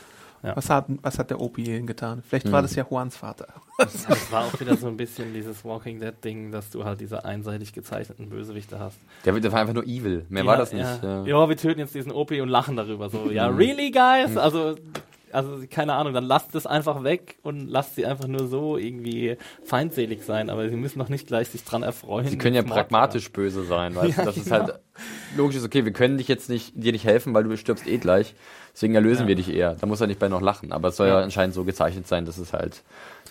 Ja. Was, hat, was hat der Opie getan? Vielleicht war das ja Juans Vater. Das war auch wieder so ein bisschen dieses Walking Dead Ding, dass du halt diese einseitig gezeichneten Bösewichte hast. Der, der war einfach nur evil. Mehr war das nicht. Ja. Ja. ja, wir töten jetzt diesen OP und lachen darüber. So, ja, really, guys? Also, also, keine Ahnung, dann lasst es einfach weg und lasst sie einfach nur so irgendwie feindselig sein, aber sie müssen doch nicht gleich sich dran erfreuen. Sie können ja pragmatisch böse sein, weißt du? Ja, Das ist genau. halt logisch ist, okay, wir können dich jetzt nicht, dir nicht helfen, weil du stirbst eh gleich. Deswegen erlösen Ja. wir dich eher. Da muss er nicht bei noch lachen. Aber es soll ja. Ja. anscheinend so gezeichnet sein, dass es halt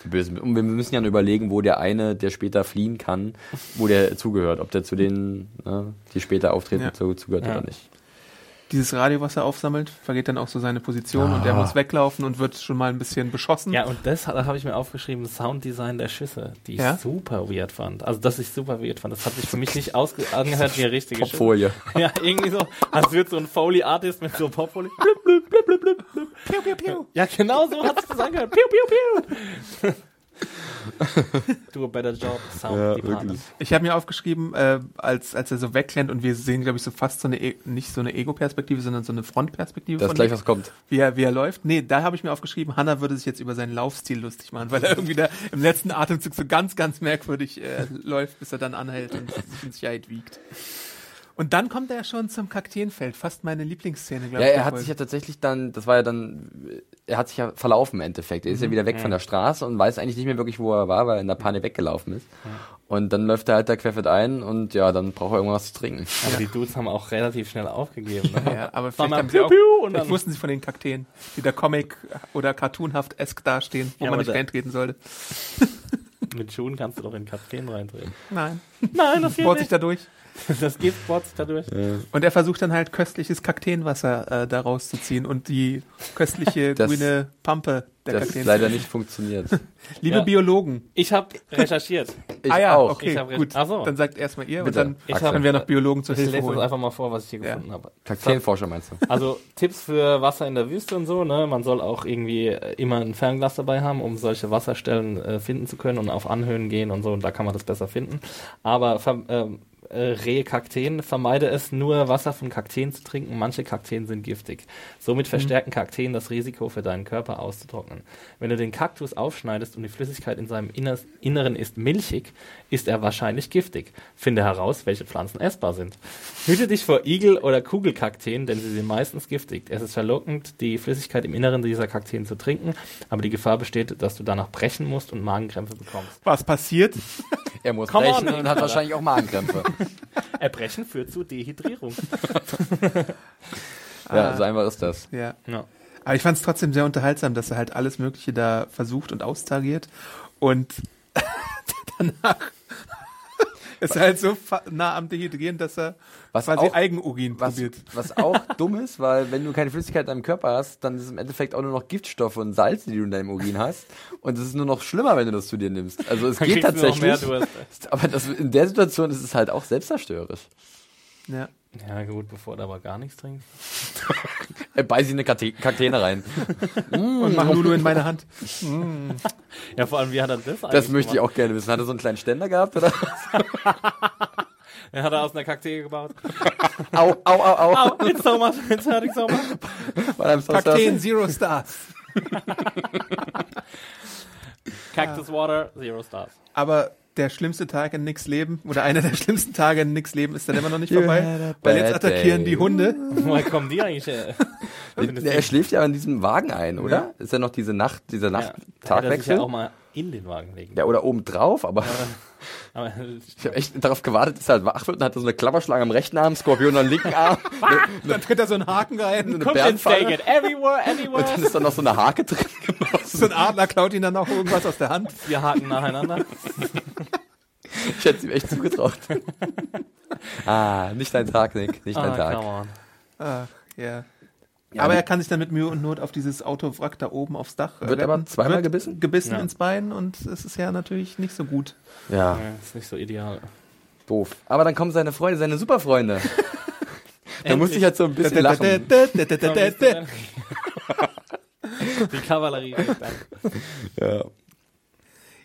die Bösen. Und wir müssen ja nur überlegen, wo der eine, der später fliehen kann, wo der zugehört. Ob der zu denen, ne, die später auftreten, Ja. zu, zugehört Ja. oder nicht. Dieses Radio, was er aufsammelt, vergeht dann auch so seine Position und er muss weglaufen und wird schon mal ein bisschen beschossen. Ja, und das da habe ich mir aufgeschrieben, Sounddesign der Schüsse, die ich Ja? super weird fand. Also, das ich super weird fand. Das hat sich für mich nicht angehört wie eine richtige Schüsse. Popfolie. Ja, irgendwie so, als würde so ein Foley-Artist mit so Popfolie. Blub, blub, blub, blub, blub, blub. Piu, piu, piu. Ja, genau so hat sich das angehört. Piu, piu, piu. Do a better job, Sound Ja, Department. Ich habe mir aufgeschrieben, äh, als, als er so wegrennt und wir sehen, glaube ich, so fast so eine, E- nicht so eine Ego-Perspektive, sondern so eine Frontperspektive Da ist von gleich was kommt. wie er, wie er läuft. Nee, da habe ich mir aufgeschrieben, Hannah würde sich jetzt über seinen Laufstil lustig machen, weil er irgendwie da im letzten Atemzug so ganz, ganz merkwürdig äh, läuft, bis er dann anhält und sich in Sicherheit wiegt. Und dann kommt er schon zum Kakteenfeld, fast meine Lieblingsszene, glaube Ja, ich. er der hat Folge. sich ja tatsächlich dann, das war ja dann, er hat sich ja verlaufen im Endeffekt. Er ist ja wieder weg von der Straße und weiß eigentlich nicht mehr wirklich, wo er war, weil er in der Panik weggelaufen ist. Und dann läuft er halt da querfeld ein und ja, dann braucht er irgendwas zu trinken. Aber die Dudes haben auch relativ schnell aufgegeben. Ne? Ja, aber vielleicht, haben sie piu, auch, piu und vielleicht wussten sie von den Kakteen, die da Comic- oder Cartoonhaft-esk dastehen, wo Ja, man nicht da- reintreten sollte. Mit Schuhen kannst du doch in Kakteen reintreten. Nein. Nein, das geht Bohrt sich nicht. dadurch. Das geht, sich dadurch. Und er versucht dann halt köstliches Kakteenwasser äh, da rauszuziehen und die köstliche Das- grüne Pampe der Das Kakteen. leider nicht funktioniert. Liebe Ja. Biologen. Ich habe recherchiert. Ich ah ja, auch. okay, Ich gut. Ach so. Dann sagt erstmal ihr Bitte. und dann Ich können wir noch Biologen zur Ich Hilfe lese holen. einfach mal vor, was ich hier Ja. gefunden habe. Kakteenforscher meinst du? Also Tipps für Wasser in der Wüste und so, ne? Man soll auch irgendwie äh, immer ein Fernglas dabei haben, um solche Wasserstellen äh, finden zu können und auf Anhöhen gehen und so, und da kann man das besser finden. Aber ähm, äh, Rehe Kakteen, vermeide es nur Wasser von Kakteen zu trinken. Manche Kakteen sind giftig. Somit verstärken Kakteen das Risiko für deinen Körper auszutrocknen. Wenn du den Kaktus aufschneidest und die Flüssigkeit in seinem Inner Inneren ist milchig, ist er wahrscheinlich giftig. Finde heraus, welche Pflanzen essbar sind. Hüte dich vor Igel- oder Kugelkakteen, denn sie sind meistens giftig. Es ist verlockend, die Flüssigkeit im Inneren dieser Kakteen zu trinken, aber die Gefahr besteht, dass du danach brechen musst und Magenkrämpfe bekommst. Was passiert? Er muss Come brechen on, und hat wahrscheinlich auch Magenkrämpfe. Erbrechen führt zu Dehydrierung. ja, so einfach ist das. Ja. Ja. Aber ich fand es trotzdem sehr unterhaltsam, dass er halt alles Mögliche da versucht und austagiert. Und danach ist halt so nah am Dehydrieren, dass er Was quasi auch- Eigenurin Was, probiert. was auch dumm ist, weil wenn du keine Flüssigkeit in deinem Körper hast, dann ist es im Endeffekt auch nur noch Giftstoffe und Salze, die du in deinem Urin hast. Und es ist nur noch schlimmer, wenn du das zu dir nimmst. Also es Dann geht tatsächlich. Aber das, in der Situation ist es halt auch selbstzerstörerisch. Ja. Ja gut, bevor du aber gar nichts trinkst. Er beißt sich eine Kate- Kakteen rein. Und mach Lulu in meine Hand. Ja, vor allem, wie hat er das eigentlich Das möchte ich gemacht? auch gerne wissen. Hat er so einen kleinen Ständer gehabt, oder? Er hat er aus einer Kaktee gebaut. Au, au, au, au. Au, it's so much, it's hurting so much. So Kakteen. Zero Stars. Cactus Water, Zero Stars. Aber der schlimmste Tag in Nicks Leben oder einer der schlimmsten Tage in Nicks Leben ist dann immer noch nicht vorbei, weil jetzt attackieren day. die Hunde. Woher kommen die eigentlich her? Er schläft ja in diesem Wagen ein, oder? Ist ja noch diese Nacht, dieser Ja, er Nacht-Tagwechsel? ja auch mal in den Wagen legen. Ja, oder oben drauf, aber Aber ich habe echt darauf gewartet, dass er halt wach wird und hat so eine Klapperschlange am rechten Arm, Skorpion am linken Arm. Dann tritt er so einen Haken rein. Eine kommt and take Bärenfalle. it everywhere, Und dann ist da noch so eine Hake drin. So ein Adler klaut ihn dann auch irgendwas aus der Hand. Wir haken nacheinander. Ich hätte es ihm echt zugetraut. ah, nicht dein Tag, Nick. Nicht dein Ah, Tag. come on. Ach, ja. Ja, aber er kann sich dann mit Mühe und Not auf dieses Autowrack da oben aufs Dach äh, Wird aber retten. zweimal Wird gebissen? Gebissen Ja. ins Bein und es ist ja natürlich nicht so gut. Ja, Ja, ist nicht so ideal. doof. Aber dann kommen seine Freunde, seine Superfreunde. da musste ich halt so ein bisschen lachen. Die Kavallerie. Ja.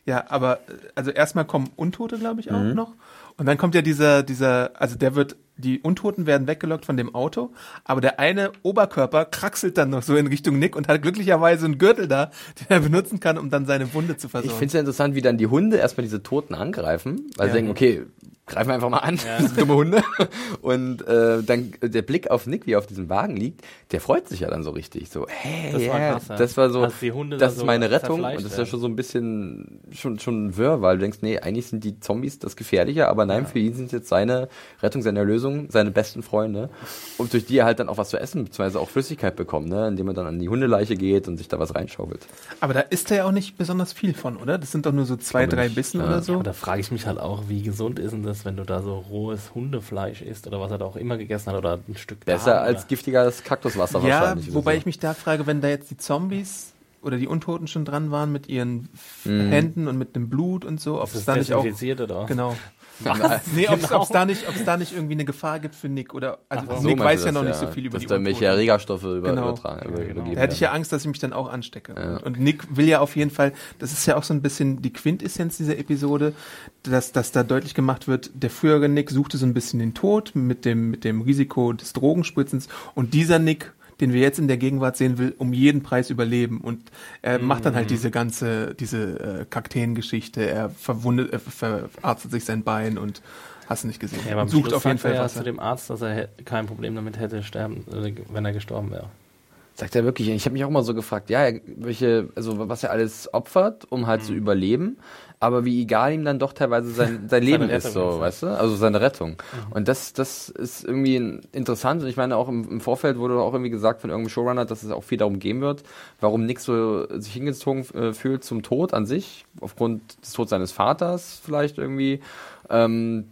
Ja, aber äh, also erstmal kommen Untote, glaube ich, auch Mhm. noch. Und dann kommt ja dieser, dieser, also der wird, die Untoten werden weggelockt von dem Auto, aber der eine Oberkörper kraxelt dann noch so in Richtung Nick und hat glücklicherweise einen Gürtel da, den er benutzen kann, um dann seine Wunde zu Ich versorgen. finde es ja interessant, wie dann die Hunde erstmal diese Toten angreifen, weil Ja. sie denken, okay, greifen wir einfach mal an, diese dumme Hunde. Und äh, dann der Blick auf Nick, wie er auf diesem Wagen liegt, der freut sich ja dann so richtig. So, hey, Das war yeah, krass, ja. das war so, Als die Hunde das da ist so meine Rettung. Und das ist ja schon so ein bisschen, schon, schon wirr, weil du denkst, nee, eigentlich sind die Zombies das Gefährliche, aber nein, für ihn sind jetzt seine Rettung, seine Erlösung, seine besten Freunde. Und durch die er halt dann auch was zu essen, beziehungsweise auch Flüssigkeit bekommt, ne, indem er dann an die Hundeleiche geht und sich da was reinschaukelt. aber da isst er ja auch nicht besonders viel von, oder? Das sind doch nur so zwei, drei nicht. Bissen Ja. oder so. Aber da frage ich mich halt auch, wie gesund ist denn das, wenn du da so rohes Hundefleisch isst oder was er da auch immer gegessen hat oder ein Stück Besser Darm als oder- giftiges Kaktuswasser Ja, wahrscheinlich. wobei so. ich mich da frage, wenn da jetzt die Zombies oder die Untoten schon dran waren mit ihren Mhm. Händen und mit dem Blut und so, ob Ist es das da nicht auch oder genau. Was? Nee, ob es Genau. da nicht, ob es da nicht irgendwie eine Gefahr gibt für Nick oder also Ach So Nick meinst weiß ja noch nicht so viel über dass die da irgendwelche Untoten. Erregerstoffe über, Genau. übertragen, über, genau. Da hätte ich ja. Angst, dass ich mich dann auch anstecke. Ja. Und, und Nick will ja auf jeden Fall, das ist ja auch so ein bisschen die Quintessenz dieser Episode, dass, dass da deutlich gemacht wird, der frühere Nick suchte so ein bisschen den Tod mit dem, mit dem Risiko des Drogenspritzens und dieser Nick, den wir jetzt in der Gegenwart sehen will, um jeden Preis überleben. Und er macht dann Mhm. halt diese ganze, diese äh, Kakteengeschichte, er verwundet, er verarztet sich sein Bein und hast du nicht gesehen. Ja, aber sucht auf jeden sagt er Fall Wasser. zu dem Arzt, dass er kein Problem damit hätte, sterben, äh, wenn er gestorben wäre. Sagt er wirklich, ich habe mich auch mal so gefragt, ja, er- welche, also was er alles opfert, um halt zu Mhm. überleben, aber wie egal ihm dann doch teilweise sein, sein Leben ist, so, ist, weißt du? Also seine Rettung. Und das, das ist irgendwie interessant und ich meine auch im, im Vorfeld wurde auch irgendwie gesagt von irgendeinem Showrunner, dass es auch viel darum gehen wird, warum Nick so sich hingezogen äh, fühlt zum Tod an sich, aufgrund des Todes seines Vaters vielleicht irgendwie. Ähm,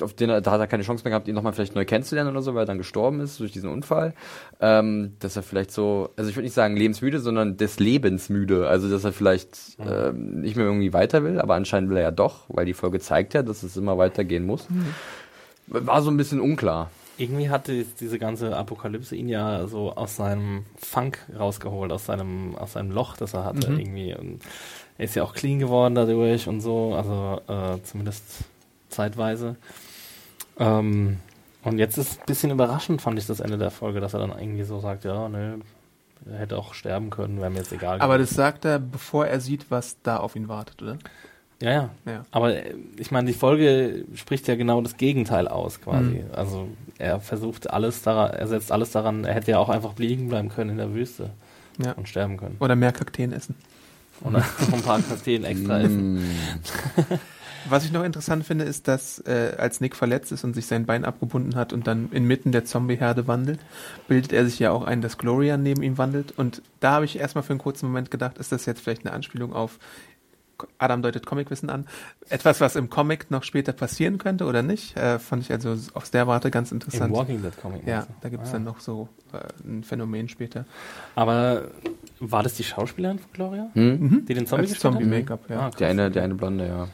auf den da hat er keine Chance mehr gehabt, ihn nochmal vielleicht neu kennenzulernen oder so, weil er dann gestorben ist durch diesen Unfall. Ähm, dass er vielleicht so, also ich würde nicht sagen lebensmüde, sondern des Lebens müde. Also dass er vielleicht ähm, nicht mehr irgendwie weiter will, aber anscheinend will er ja doch, weil die Folge zeigt ja, dass es immer weitergehen muss. War so ein bisschen unklar. Irgendwie hat die, diese ganze Apokalypse ihn ja so aus seinem Funk rausgeholt, aus seinem, aus seinem Loch, das er hatte Mhm. irgendwie. Und er ist ja auch clean geworden dadurch und so, also äh, zumindest zeitweise. Ähm, und jetzt ist ein bisschen überraschend, fand ich das Ende der Folge, dass er dann irgendwie so sagt, ja, ne, er hätte auch sterben können, wäre mir jetzt egal. Aber gewesen. das sagt er, bevor er sieht, was da auf ihn wartet, oder? Ja, ja. Ja. Aber äh, ich meine, die Folge spricht ja genau das Gegenteil aus, quasi. Mhm. Also er versucht alles daran, er setzt alles daran, er hätte ja auch einfach liegen bleiben können in der Wüste Ja. und sterben können. Oder mehr Kakteen essen. Noch ein paar Kakteen extra essen. Mm. Was ich noch interessant finde, ist, dass äh, als Nick verletzt ist und sich sein Bein abgebunden hat und dann inmitten der Zombie-Herde wandelt, bildet er sich ja auch ein, dass Gloria neben ihm wandelt. Und da habe ich erstmal für einen kurzen Moment gedacht, ist das jetzt vielleicht eine Anspielung auf Adam deutet Comicwissen an. Etwas, was im Comic noch später passieren könnte oder nicht, äh, fand ich also aus der Warte ganz Im interessant. Walking Dead Comic. Ja, da gibt es Ah. dann noch so äh, ein Phänomen später. Aber war das die Schauspielerin von Gloria? Hm? Die den Zombie Als gespielt hat? Zombie-Make-up, ja. Ah. Der eine, der eine Blonde, ja.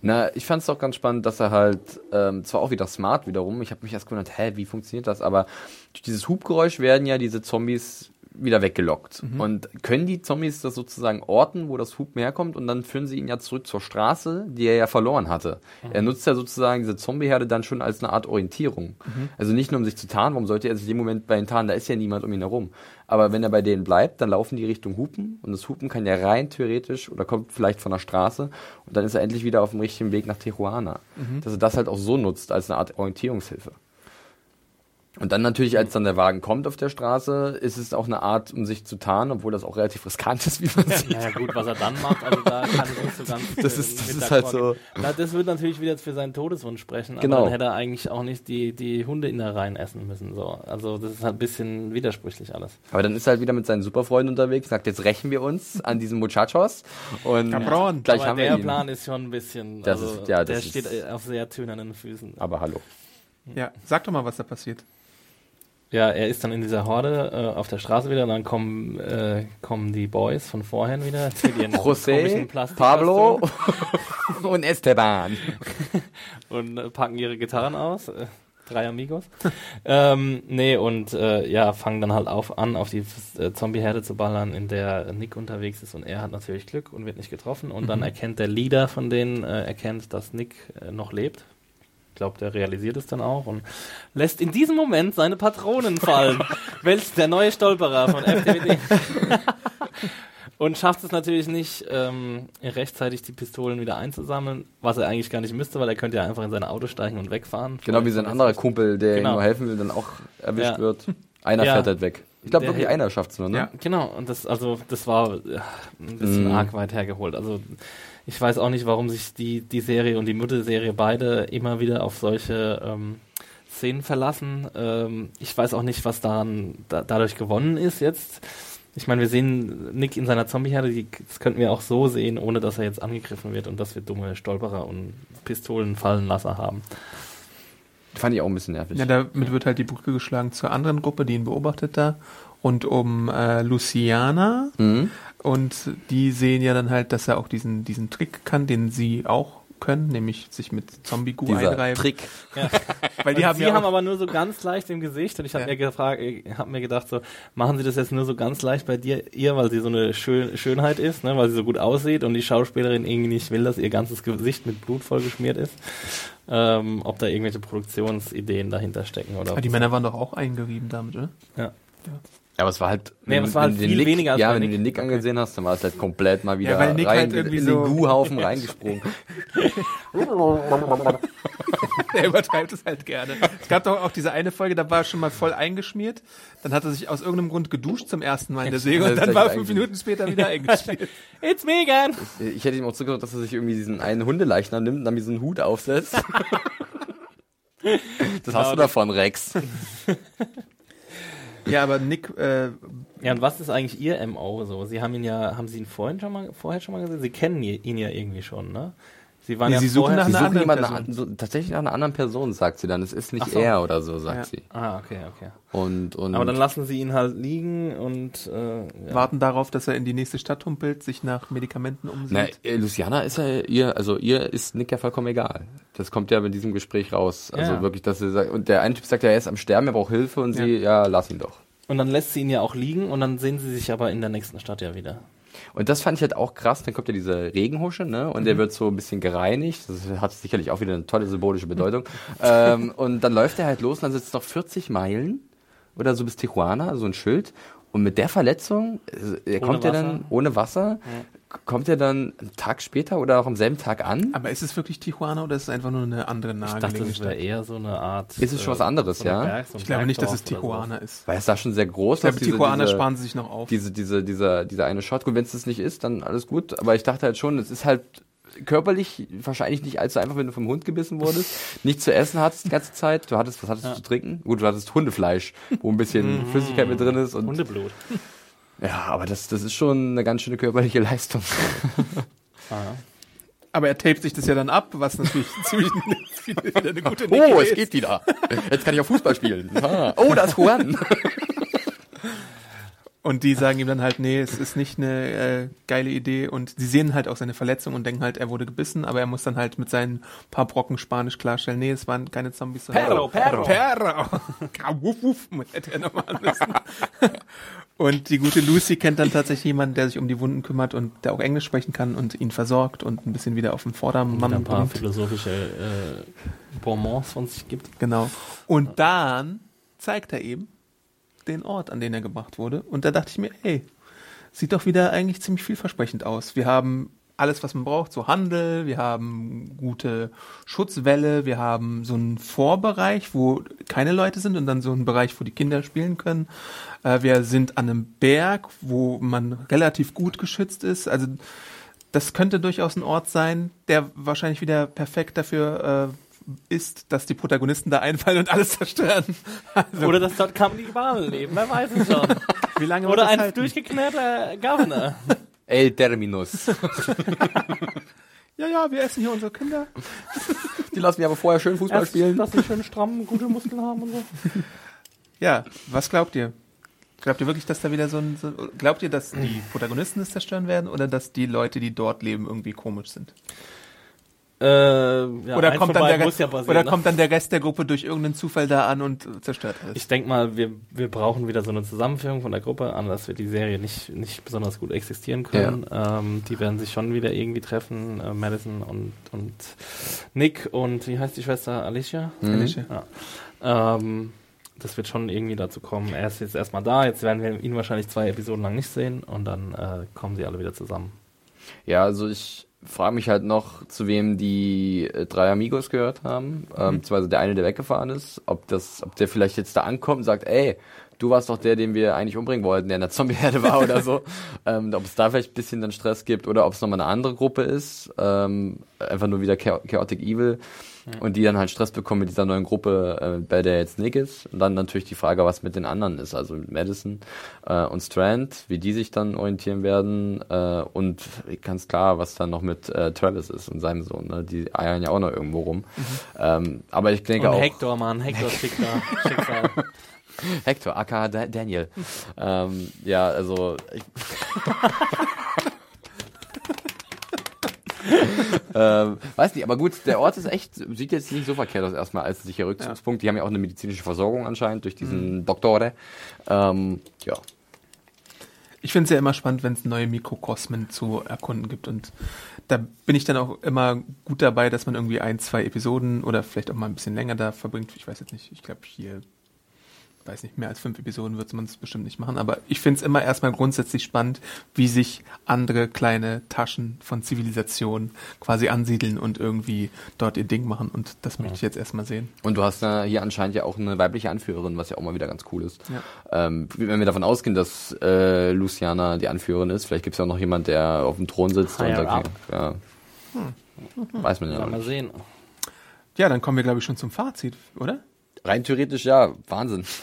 Na, ich fand es auch ganz spannend, dass er halt, ähm, zwar auch wieder smart wiederum, ich habe mich erst gewundert, hä, wie funktioniert das? Aber durch dieses Hubgeräusch werden ja diese Zombies wieder weggelockt. Und können die Zombies das sozusagen orten, wo das Hupen herkommt, und dann führen sie ihn ja zurück zur Straße, die er ja verloren hatte. Er nutzt ja sozusagen diese Zombieherde dann schon als eine Art Orientierung. Also nicht nur um sich zu tarnen, warum sollte er sich in dem Moment bei ihnen tarnen, da ist ja niemand um ihn herum. Aber wenn er bei denen bleibt, dann laufen die Richtung Hupen und das Hupen kann ja rein theoretisch oder kommt vielleicht von der Straße und dann ist er endlich wieder auf dem richtigen Weg nach Tijuana. Dass er das halt auch so nutzt als eine Art Orientierungshilfe. Und dann natürlich, als dann der Wagen kommt auf der Straße, ist es auch eine Art, um sich zu tarnen, obwohl das auch relativ riskant ist, wie man sieht. Naja gut, was er dann macht, also da kann ich nicht so ganz Das äh, ist- das mit ist halt so-. Na, das wird natürlich wieder für seinen Todeswunsch sprechen, Genau. aber dann hätte er eigentlich auch nicht die, die Hunde in der Reihen essen müssen. So. Also das ist halt ein bisschen widersprüchlich alles. Aber dann ist er halt wieder mit seinen Superfreunden unterwegs, sagt, jetzt rächen wir uns an diesen Muchachos und Cabron. gleich aber haben wir der. Plan ist schon ein bisschen, Das also ist- ja, der das steht ist- äh, auf sehr tönernen Füßen. Aber hallo. Ja, sag doch mal, was da passiert. Ja, er ist dann in dieser Horde äh, auf der Straße wieder und dann kommen, äh, kommen die Boys von vorhin wieder José, Pablo und Esteban. und äh, packen ihre Gitarren aus. Äh, drei Amigos. ähm, nee, und äh, ja, fangen dann halt auf, an, auf die äh, Zombie-Herde zu ballern, in der Nick unterwegs ist und er hat natürlich Glück und wird nicht getroffen. Und dann erkennt der Leader von denen, äh, erkennt, dass Nick noch lebt. Ich glaube, der realisiert es dann auch und lässt in diesem Moment seine Patronen fallen. Welch der neue Stolperer von FTWD. und schafft es natürlich nicht, ähm, rechtzeitig die Pistolen wieder einzusammeln, was er eigentlich gar nicht müsste, weil er könnte ja einfach in sein Auto steigen und wegfahren. Genau wie sein anderer Kumpel, der Genau. ihm nur helfen will, dann auch erwischt Ja. wird. Einer Ja. fährt halt weg. Ich glaube wirklich einer schafft's nur, ne? Ja. Genau, und das, also, das war ja, ein bisschen Mhm. arg weit hergeholt. Also, ich weiß auch nicht, warum sich die, die Serie und die Mutterserie beide immer wieder auf solche ähm, Szenen verlassen. Ähm, ich weiß auch nicht, was daran da, dadurch gewonnen ist jetzt. Ich meine, wir sehen Nick in seiner Zombieherde, die, das könnten wir auch so sehen, ohne dass er jetzt angegriffen wird und dass wir dumme Stolperer und Pistolenfallenlasser haben. Fand ich auch ein bisschen nervig. Ja, damit wird halt die Brücke geschlagen zur anderen Gruppe, die ihn beobachtet da. Und um äh, Luciana. Mhm. Und die sehen ja dann halt, dass er auch diesen, diesen Trick kann, den sie auch können, nämlich sich mit Dieser einreiben. Trick. Weil die haben Sie ja haben aber nur so ganz leicht im Gesicht und ich habe Ja. mir gefragt, ich habe mir gedacht so, machen Sie das jetzt nur so ganz leicht bei dir, ihr, weil sie so eine Schön Schönheit ist, ne, weil sie so gut aussieht und die Schauspielerin irgendwie nicht will, dass ihr ganzes Gesicht mit Blut vollgeschmiert ist, ähm, ob da irgendwelche Produktionsideen dahinter stecken oder. Ah, die Männer waren doch auch eingerieben damit, oder? ja. Ja, aber es war halt. Nee, es war wenn halt du den viel Nick, weniger als Ja, wenn du Nick. den Nick angesehen hast, dann war es halt komplett mal wieder weil Nick rein halt irgendwie in so- den Gu-Haufen reingesprungen. Der übertreibt es halt gerne. Es gab doch auch diese eine Folge, da war er schon mal voll eingeschmiert. Dann hat er sich aus irgendeinem Grund geduscht zum ersten Mal in der Serie und dann war er fünf Minuten später wieder eingeschmiert. It's me again! Ich hätte ihm auch zugehört, dass er sich irgendwie diesen einen Hundeleichnam nimmt und dann wie so einen Hut aufsetzt. das hast du davon, Rex. Ja, aber Nick, äh, Ja, und was ist eigentlich ihr MO so? Sie haben ihn ja, haben Sie ihn vorhin schon mal, vorher schon mal gesehen? Sie kennen ihn ja irgendwie schon, ne? Sie waren Nee, ja sie suchen nach Sie einer suchen anderen jemanden Person. nach, so, tatsächlich nach einer anderen Person, sagt sie dann. Es ist nicht so. er oder so, sagt Ja. sie. Ah, okay, okay. Und, und Aber dann lassen sie ihn halt liegen und äh, ja. warten darauf, dass er in die nächste Stadt humpelt, sich nach Medikamenten umsieht. Na, äh, Luciana ist ja ihr, also ihr ist Nick ja vollkommen egal. Das kommt ja mit diesem Gespräch raus. Also Ja. wirklich, dass sie sagt, und der eine Typ sagt ja, er ist am Sterben, er braucht Hilfe und sie, ja, lass ihn doch. Und dann lässt sie ihn ja auch liegen und dann sehen sie sich aber in der nächsten Stadt ja wieder. Und das fand ich halt auch krass. Dann kommt ja diese Regenhusche, ne? Und Mhm. der wird so ein bisschen gereinigt. Das hat sicherlich auch wieder eine tolle symbolische Bedeutung. ähm, und dann läuft er halt los und dann sitzt noch 40 Meilen oder so bis Tijuana, so ein Schild. Und mit der Verletzung, äh, er kommt ja dann ohne Wasser, k- kommt er dann einen Tag später oder auch am selben Tag an. Aber ist es wirklich Tijuana oder ist es einfach nur eine andere Ich dachte, das wäre eher so eine Art. äh, Ist es schon was anderes, so eine ja? Berg- so Ich glaube nicht, dass es Tijuana sowas. ist. Weil es da schon sehr groß Ich glaube, diese- Tijuana diese- sparen sie sich noch auf. diese, diese, dieser, dieser eine Shot. Gut, wenn es das nicht ist, dann alles gut. Aber ich dachte halt schon, es ist halt körperlich wahrscheinlich nicht allzu einfach, wenn du vom Hund gebissen wurdest, nicht zu essen hattest die ganze Zeit. Du hattest, was hattest du zu trinken? Gut, du hattest Hundefleisch, wo ein bisschen Flüssigkeit mit drin ist. Und, Hundeblut. Ja, aber das, das ist schon eine ganz schöne körperliche Leistung. Aber er tapet sich das ja dann ab, was natürlich ziemlich wieder eine gute Oh, Idee es ist. geht wieder. Jetzt kann ich auch Fußball spielen. Ah. Oh, da ist Juan. Und die sagen ihm dann halt, nee, es ist nicht eine äh, geile Idee. Und sie sehen halt auch seine Verletzung und denken halt, er wurde gebissen, aber er muss dann halt mit seinen paar Brocken Spanisch klarstellen, nee, es waren keine Zombies. Perro, perro. Perro. Ja, wuff, wuff, hätte er nochmal müssen. Und die gute Lucy kennt dann tatsächlich jemanden, der sich um die Wunden kümmert und der auch Englisch sprechen kann und ihn versorgt und ein bisschen wieder auf den Und Vordermann ein paar bringt. philosophische äh, Bonbons von sich gibt. Genau. Und dann zeigt er eben den Ort, an den er gemacht wurde. Und da dachte ich mir, ey, sieht doch wieder eigentlich ziemlich vielversprechend aus. Wir haben alles, was man braucht, so Handel, wir haben gute Schutzwelle, wir haben so einen Vorbereich, wo keine Leute sind und dann so einen Bereich, wo die Kinder spielen können. Äh, wir sind an einem Berg, wo man relativ gut geschützt ist. Also das könnte durchaus ein Ort sein, der wahrscheinlich wieder perfekt dafür äh, ist, dass die Protagonisten da einfallen und alles zerstören. Also, Oder dass dort Kannibalen leben, wer weiß es schon. wie lange Oder ein halten? durchgeknallter Governor. El Terminus. Ja, ja, wir essen hier unsere Kinder. Die lassen wir aber vorher schön Fußball Erst, spielen. dass sie schön stramm, gute Muskeln haben und so. Ja, was glaubt ihr? Glaubt ihr wirklich, dass da wieder so ein, so, glaubt ihr, dass die Protagonisten es zerstören werden oder dass die Leute, die dort leben, irgendwie komisch sind? Äh, ja, oder kommt, dann der, ja passieren, oder ne? kommt dann der Rest der Gruppe durch irgendeinen Zufall da an und zerstört alles? Ich denke mal, wir, wir brauchen wieder so eine Zusammenführung von der Gruppe, anders wird die Serie nicht, nicht besonders gut existieren können. Ähm, die werden sich schon wieder irgendwie treffen, äh, Madison und, und Nick und wie heißt die Schwester Alicia? Alicia. Ja. Ähm, das wird schon irgendwie dazu kommen. Er ist jetzt erstmal da, jetzt werden wir ihn wahrscheinlich zwei Episoden lang nicht sehen und dann äh, kommen sie alle wieder zusammen. Ja, also ich frage mich halt noch, zu wem die äh, drei Amigos gehört haben, ähm, beziehungsweise der eine, der weggefahren ist, ob das, ob der vielleicht jetzt da ankommt und sagt, ey, du warst doch der, den wir eigentlich umbringen wollten, der in der Zombieherde war oder so. ähm, ob es da vielleicht ein bisschen dann Stress gibt oder ob es nochmal eine andere Gruppe ist, ähm, einfach nur wieder Cha Chaotic Evil und die dann halt Stress bekommen mit dieser neuen Gruppe, äh, bei der jetzt Nick ist. Und dann natürlich die Frage, was mit den anderen ist, also mit Madison äh, und Strand, wie die sich dann orientieren werden äh, und ganz klar, was dann noch mit äh, Travis ist und seinem Sohn. Ne? Die eiern ja auch noch irgendwo rum. Ähm, aber ich denke und auch... Hector, Mann, Hector Schicksal. Schicksal. Hector, aka Da- Daniel. ähm, ja, also. Ähm, weiß nicht, aber gut, der Ort ist echt, sieht jetzt nicht so verkehrt aus erstmal als sicherer Rückzugspunkt. Die haben ja auch eine medizinische Versorgung anscheinend durch diesen Doktore. Ähm, ja. Ich finde es ja immer spannend, wenn es neue Mikrokosmen zu erkunden gibt. Und da bin ich dann auch immer gut dabei, dass man irgendwie ein, zwei Episoden oder vielleicht auch mal ein bisschen länger da verbringt. Ich weiß jetzt nicht, ich glaube hier, weiß nicht, mehr als fünf Episoden wird man es bestimmt nicht machen. Aber ich finde es immer erstmal grundsätzlich spannend, wie sich andere kleine Taschen von Zivilisation quasi ansiedeln und irgendwie dort ihr Ding machen. Und das möchte ich jetzt erstmal sehen. Und du hast äh, hier anscheinend ja auch eine weibliche Anführerin, was ja auch mal wieder ganz cool ist. Ähm, wenn wir davon ausgehen, dass äh, Luciana die Anführerin ist, vielleicht gibt es ja auch noch jemand, der auf dem Thron sitzt. und Higher da, up. ja. Weiß man ja Ja, noch mal nicht. sehen. Ja, dann kommen wir, glaube ich, schon zum Fazit, oder? Rein theoretisch ja, Wahnsinn.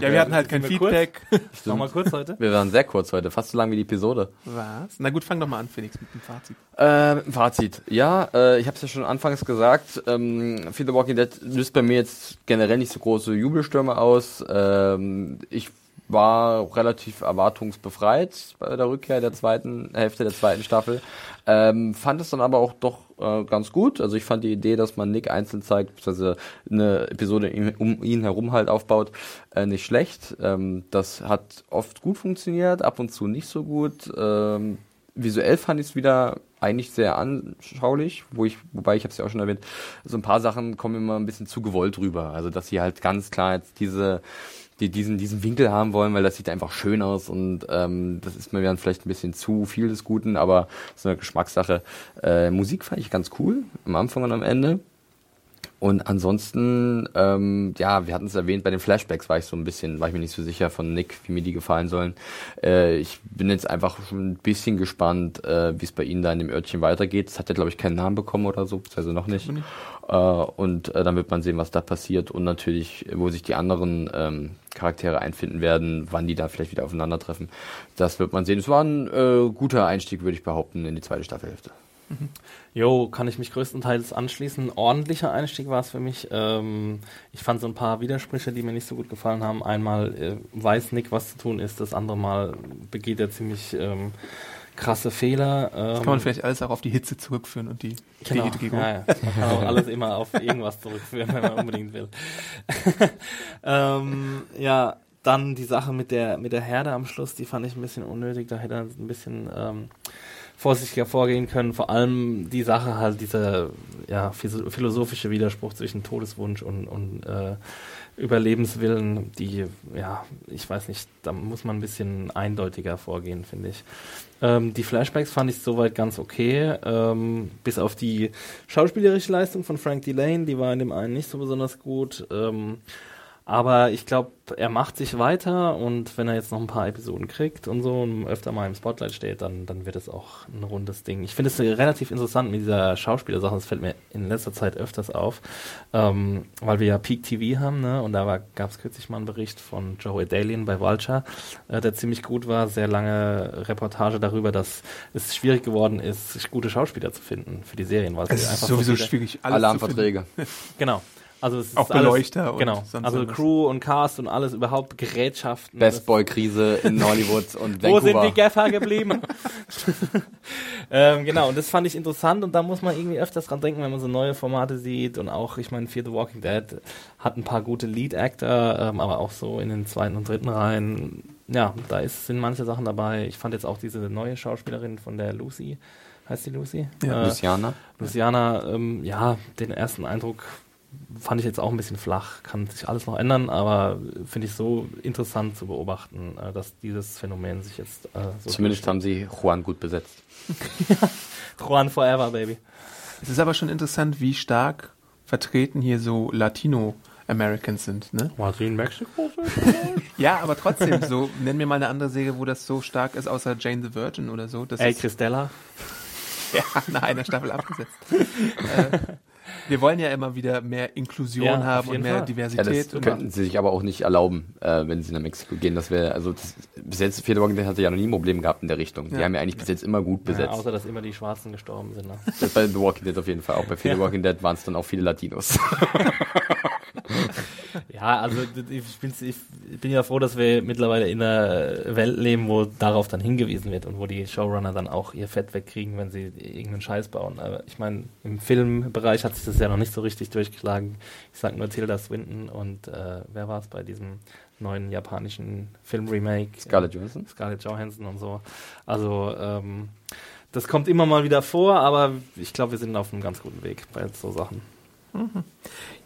Ja, wir hatten halt kein? Feedback. Nochmal kurz heute. Wir waren sehr kurz heute, fast so lang wie die Episode. Was? Na gut, fang doch mal an, Felix, mit dem Fazit. Äh, dem Fazit. Ja, äh, ich habe es ja schon anfangs gesagt. Ähm, Fear the Walking Dead löst bei mir jetzt generell nicht so große Jubelstürme aus. Ähm, ich war relativ erwartungsbefreit bei der Rückkehr der zweiten Hälfte der zweiten Staffel. Ähm, fand es dann aber auch doch äh, ganz gut. Also ich fand die Idee, dass man Nick einzeln zeigt, beziehungsweise eine Episode um ihn herum halt aufbaut, äh, nicht schlecht. Ähm, das hat oft gut funktioniert, ab und zu nicht so gut. Ähm, visuell fand ich es wieder eigentlich sehr anschaulich, wo ich, wobei ich habe es ja auch schon erwähnt, so ein paar Sachen kommen immer ein bisschen zu gewollt rüber. Also dass sie halt ganz klar jetzt diese die diesen diesen Winkel haben wollen, weil das sieht einfach schön aus und ähm, das ist mir dann vielleicht ein bisschen zu viel des Guten, aber so eine Geschmackssache. Äh, Musik fand ich ganz cool am Anfang und am Ende. Und ansonsten, ähm, ja, wir hatten es erwähnt, bei den Flashbacks war ich so ein bisschen, war ich mir nicht so sicher von Nick, wie mir die gefallen sollen. Äh, ich bin jetzt einfach schon ein bisschen gespannt, äh, wie es bei Ihnen da in dem Örtchen weitergeht. Es hat ja, glaube ich, keinen Namen bekommen oder so, also noch nicht. Äh, und äh, dann wird man sehen, was da passiert und natürlich, wo sich die anderen ähm, Charaktere einfinden werden, wann die da vielleicht wieder aufeinandertreffen. Das wird man sehen. Es war ein äh, guter Einstieg, würde ich behaupten, in die zweite Staffelhälfte. Jo, kann ich mich größtenteils anschließen. Ordentlicher Einstieg war es für mich. Ähm, ich fand so ein paar Widersprüche, die mir nicht so gut gefallen haben. Einmal äh, weiß Nick, was zu tun ist, das andere Mal begeht er ziemlich ähm, krasse Fehler. Ähm, Das kann man vielleicht alles auch auf die Hitze zurückführen und die Genau, Betätigung. ja, ja. Man kann auch alles immer auf irgendwas zurückführen, wenn man unbedingt will. ähm, ja, dann die Sache mit der, mit der Herde am Schluss, die fand ich ein bisschen unnötig. Da hätte er ein bisschen ähm, vorsichtiger vorgehen können. Vor allem die Sache halt, dieser ja, philosophische Widerspruch zwischen Todeswunsch und, und äh, Überlebenswillen, die, ja, ich weiß nicht, da muss man ein bisschen eindeutiger vorgehen, finde ich. Ähm, die Flashbacks fand ich soweit ganz okay, ähm, bis auf die schauspielerische Leistung von Frank Delane, die war in dem einen nicht so besonders gut. Ähm, aber ich glaube, er macht sich weiter und wenn er jetzt noch ein paar Episoden kriegt und so und öfter mal im Spotlight steht, dann, dann wird es auch ein rundes Ding. Ich finde es relativ interessant mit dieser Schauspielersache, das fällt mir in letzter Zeit öfters auf, ähm, weil wir ja Peak TV haben, ne? Und da gab es kürzlich mal einen Bericht von Joey Dalian bei Vulture, äh, der ziemlich gut war, sehr lange Reportage darüber, dass es schwierig geworden ist, gute Schauspieler zu finden für die Serien, weil Es sie ist einfach sowieso so schwierig, alles zu finden. Alarmverträge. Genau. Also es ist Auch alles, Beleuchter und genau. sonst Also irgendwas. Crew und Cast und alles überhaupt Gerätschaften. Best Boy Krise in Hollywood und Wo sind Vancouver. die Gaffer geblieben? ähm, genau, und das fand ich interessant und da muss man irgendwie öfters dran denken, wenn man so neue Formate sieht und auch, ich meine, Fear the Walking Dead hat ein paar gute Lead-Actor, ähm, aber auch so in den zweiten und dritten Reihen, ja, da ist, sind manche Sachen dabei. Ich fand jetzt auch diese neue Schauspielerin von der Lucy, heißt die Lucy? Ja. Äh, Luciana. Luciana, ähm, ja, den ersten Eindruck fand ich jetzt auch ein bisschen flach, kann sich alles noch ändern, aber finde ich so interessant zu beobachten, äh, dass dieses Phänomen sich jetzt äh, so Zumindest haben sie Juan gut besetzt. Juan Forever, Baby. Es ist aber schon interessant, wie stark vertreten hier so Latino-Americans sind, ne? Was in Mexiko? Ja, aber trotzdem, so, nenn mir mal eine andere Serie, wo das so stark ist, außer Jane the Virgin oder so. Das Ey, ist Christella. ja, nach einer Staffel abgesetzt. äh, wir wollen ja immer wieder mehr Inklusion Ja, haben und mehr Fall. Ja, Diversität. das und könnten sie sich aber auch nicht erlauben, äh, wenn sie nach Mexiko gehen. Das wäre, also das, bis jetzt, Fear the Walking Dead hatte ja noch nie ein Problem gehabt in der Richtung. Die Ja. haben ja eigentlich bis jetzt immer gut Ja, besetzt. außer, dass immer die Schwarzen gestorben sind. Ne? Das bei The Walking Dead auf jeden Fall. Auch bei Fear the Ja. Walking Dead waren es dann auch viele Latinos. Ja, also ich bin, ich bin ja froh, dass wir mittlerweile in einer Welt leben, wo darauf dann hingewiesen wird und wo die Showrunner dann auch ihr Fett wegkriegen, wenn sie irgendeinen Scheiß bauen. Aber ich meine, im Filmbereich hat sich das ja noch nicht so richtig durchgeschlagen. Ich sag nur Tilda Swinton und äh, wer war es bei diesem neuen japanischen Film-Remake? Scarlett Johansson? Scarlett Johansson und so. Also ähm, das kommt immer mal wieder vor, aber ich glaube, wir sind auf einem ganz guten Weg bei so Sachen.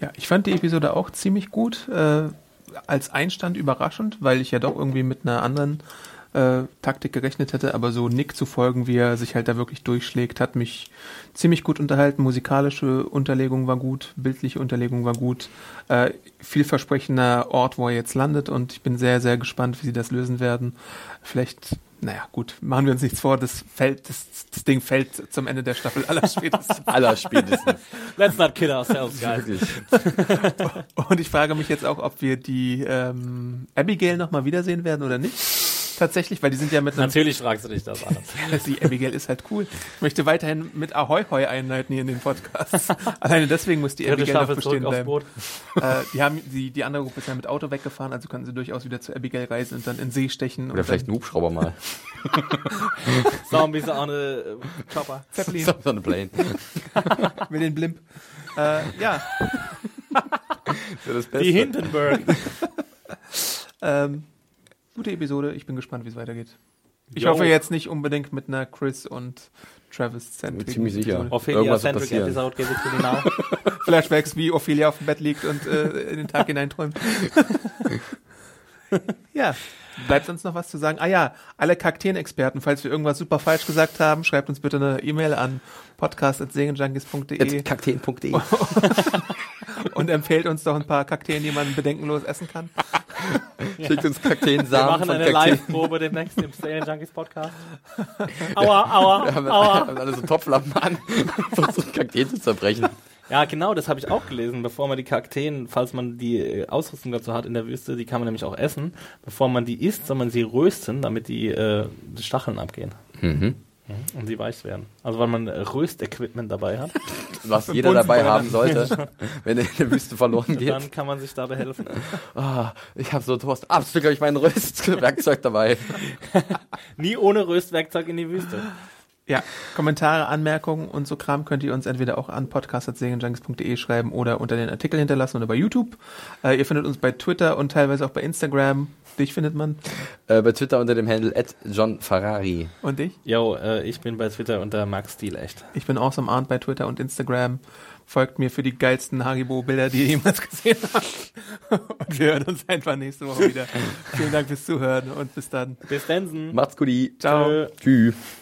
Ja, ich fand die Episode auch ziemlich gut. Äh, als Einstand überraschend, weil ich ja doch irgendwie mit einer anderen äh, Taktik gerechnet hätte, aber so Nick zu folgen, wie er sich halt da wirklich durchschlägt, hat mich ziemlich gut unterhalten. Musikalische Unterlegung war gut, bildliche Unterlegung war gut. Äh, vielversprechender Ort, wo er jetzt landet und ich bin sehr, sehr gespannt, wie sie das lösen werden. Vielleicht, naja, gut, machen wir uns nichts vor, das fällt, das, das Ding fällt zum Ende der Staffel aller spätestens. Aller spätestens. Let's not kid ourselves, guys. Und ich frage mich jetzt auch, ob wir die ähm, Abigail nochmal wiedersehen werden oder nicht. Tatsächlich, weil die sind ja mit einem. Natürlich fragst du dich das an. Die Abigail ist halt cool. Ich möchte weiterhin mit Ahoi Hoi einleiten hier in den Podcasts. Alleine deswegen muss die Abigail noch bestehen bleiben. Boot. Äh, die, haben, die, die andere Gruppe ist ja mit Auto weggefahren, also können sie durchaus wieder zu Abigail reisen und dann in See stechen. Oder und vielleicht dann ein Hubschrauber mal. Zombies on a äh, chopper. Zeppelin so eine Plane. mit den Blimp. Äh, ja, Das Die Hindenburg. ähm, gute Episode. Ich bin gespannt, wie es weitergeht. Ich Jo. hoffe jetzt nicht unbedingt mit einer Chris und Travis Centric. Bin ziemlich sicher. Ophelia Irgendwas Centric passieren. Episode it to me now. Flashbacks, wie Ophelia auf dem Bett liegt und äh, in den Tag hineinträumt. ja, bleibt uns noch was zu sagen? Ah ja, alle Kakteen-Experten, falls wir irgendwas super falsch gesagt haben, schreibt uns bitte eine E-Mail an podcast.segenjunkies.de kakteen.de. und empfehlt uns doch ein paar Kakteen, die man bedenkenlos essen kann. Schickt uns Wir Kakteensamen machen von eine. Live-Probe demnächst im Serien Junkies Podcast. Aua, aua, Wir haben, aua. haben alle so Topflampen an, versuchen Kakteen zu zerbrechen. Ja, genau, das habe ich auch gelesen. Bevor man die Kakteen, falls man die äh, Ausrüstung dazu hat in der Wüste, die kann man nämlich auch essen. Bevor man die isst, soll man sie rösten, damit die, äh, die Stacheln abgehen. Mhm. Und sie weich werden. Also weil man Röstequipment dabei hat. Was jeder dabei haben sollte, wenn er in der Wüste verloren geht. Dann kann man sich dabei helfen. Ah, ich habe so Durst. Absolut habe ich mein Röstwerkzeug dabei. Nie ohne Röstwerkzeug in die Wüste. Ja, Kommentare, Anmerkungen und so Kram könnt ihr uns entweder auch an podcast.segenjunkies.de schreiben oder unter den Artikel hinterlassen oder bei YouTube. Äh, ihr findet uns bei Twitter und teilweise auch bei Instagram. Dich findet man. Äh, bei Twitter unter dem Handle John Ferrari. Und dich? Yo, äh, ich bin bei Twitter unter Max Stil echt. Ich bin Awesome Arndt bei Twitter und Instagram. Folgt mir für die geilsten Haribo-Bilder, die ihr jemals gesehen habt. Und wir hören uns einfach nächste Woche wieder. Vielen Dank fürs Zuhören und bis dann. Bis dann. Macht's gut. Ciao. Tschüss.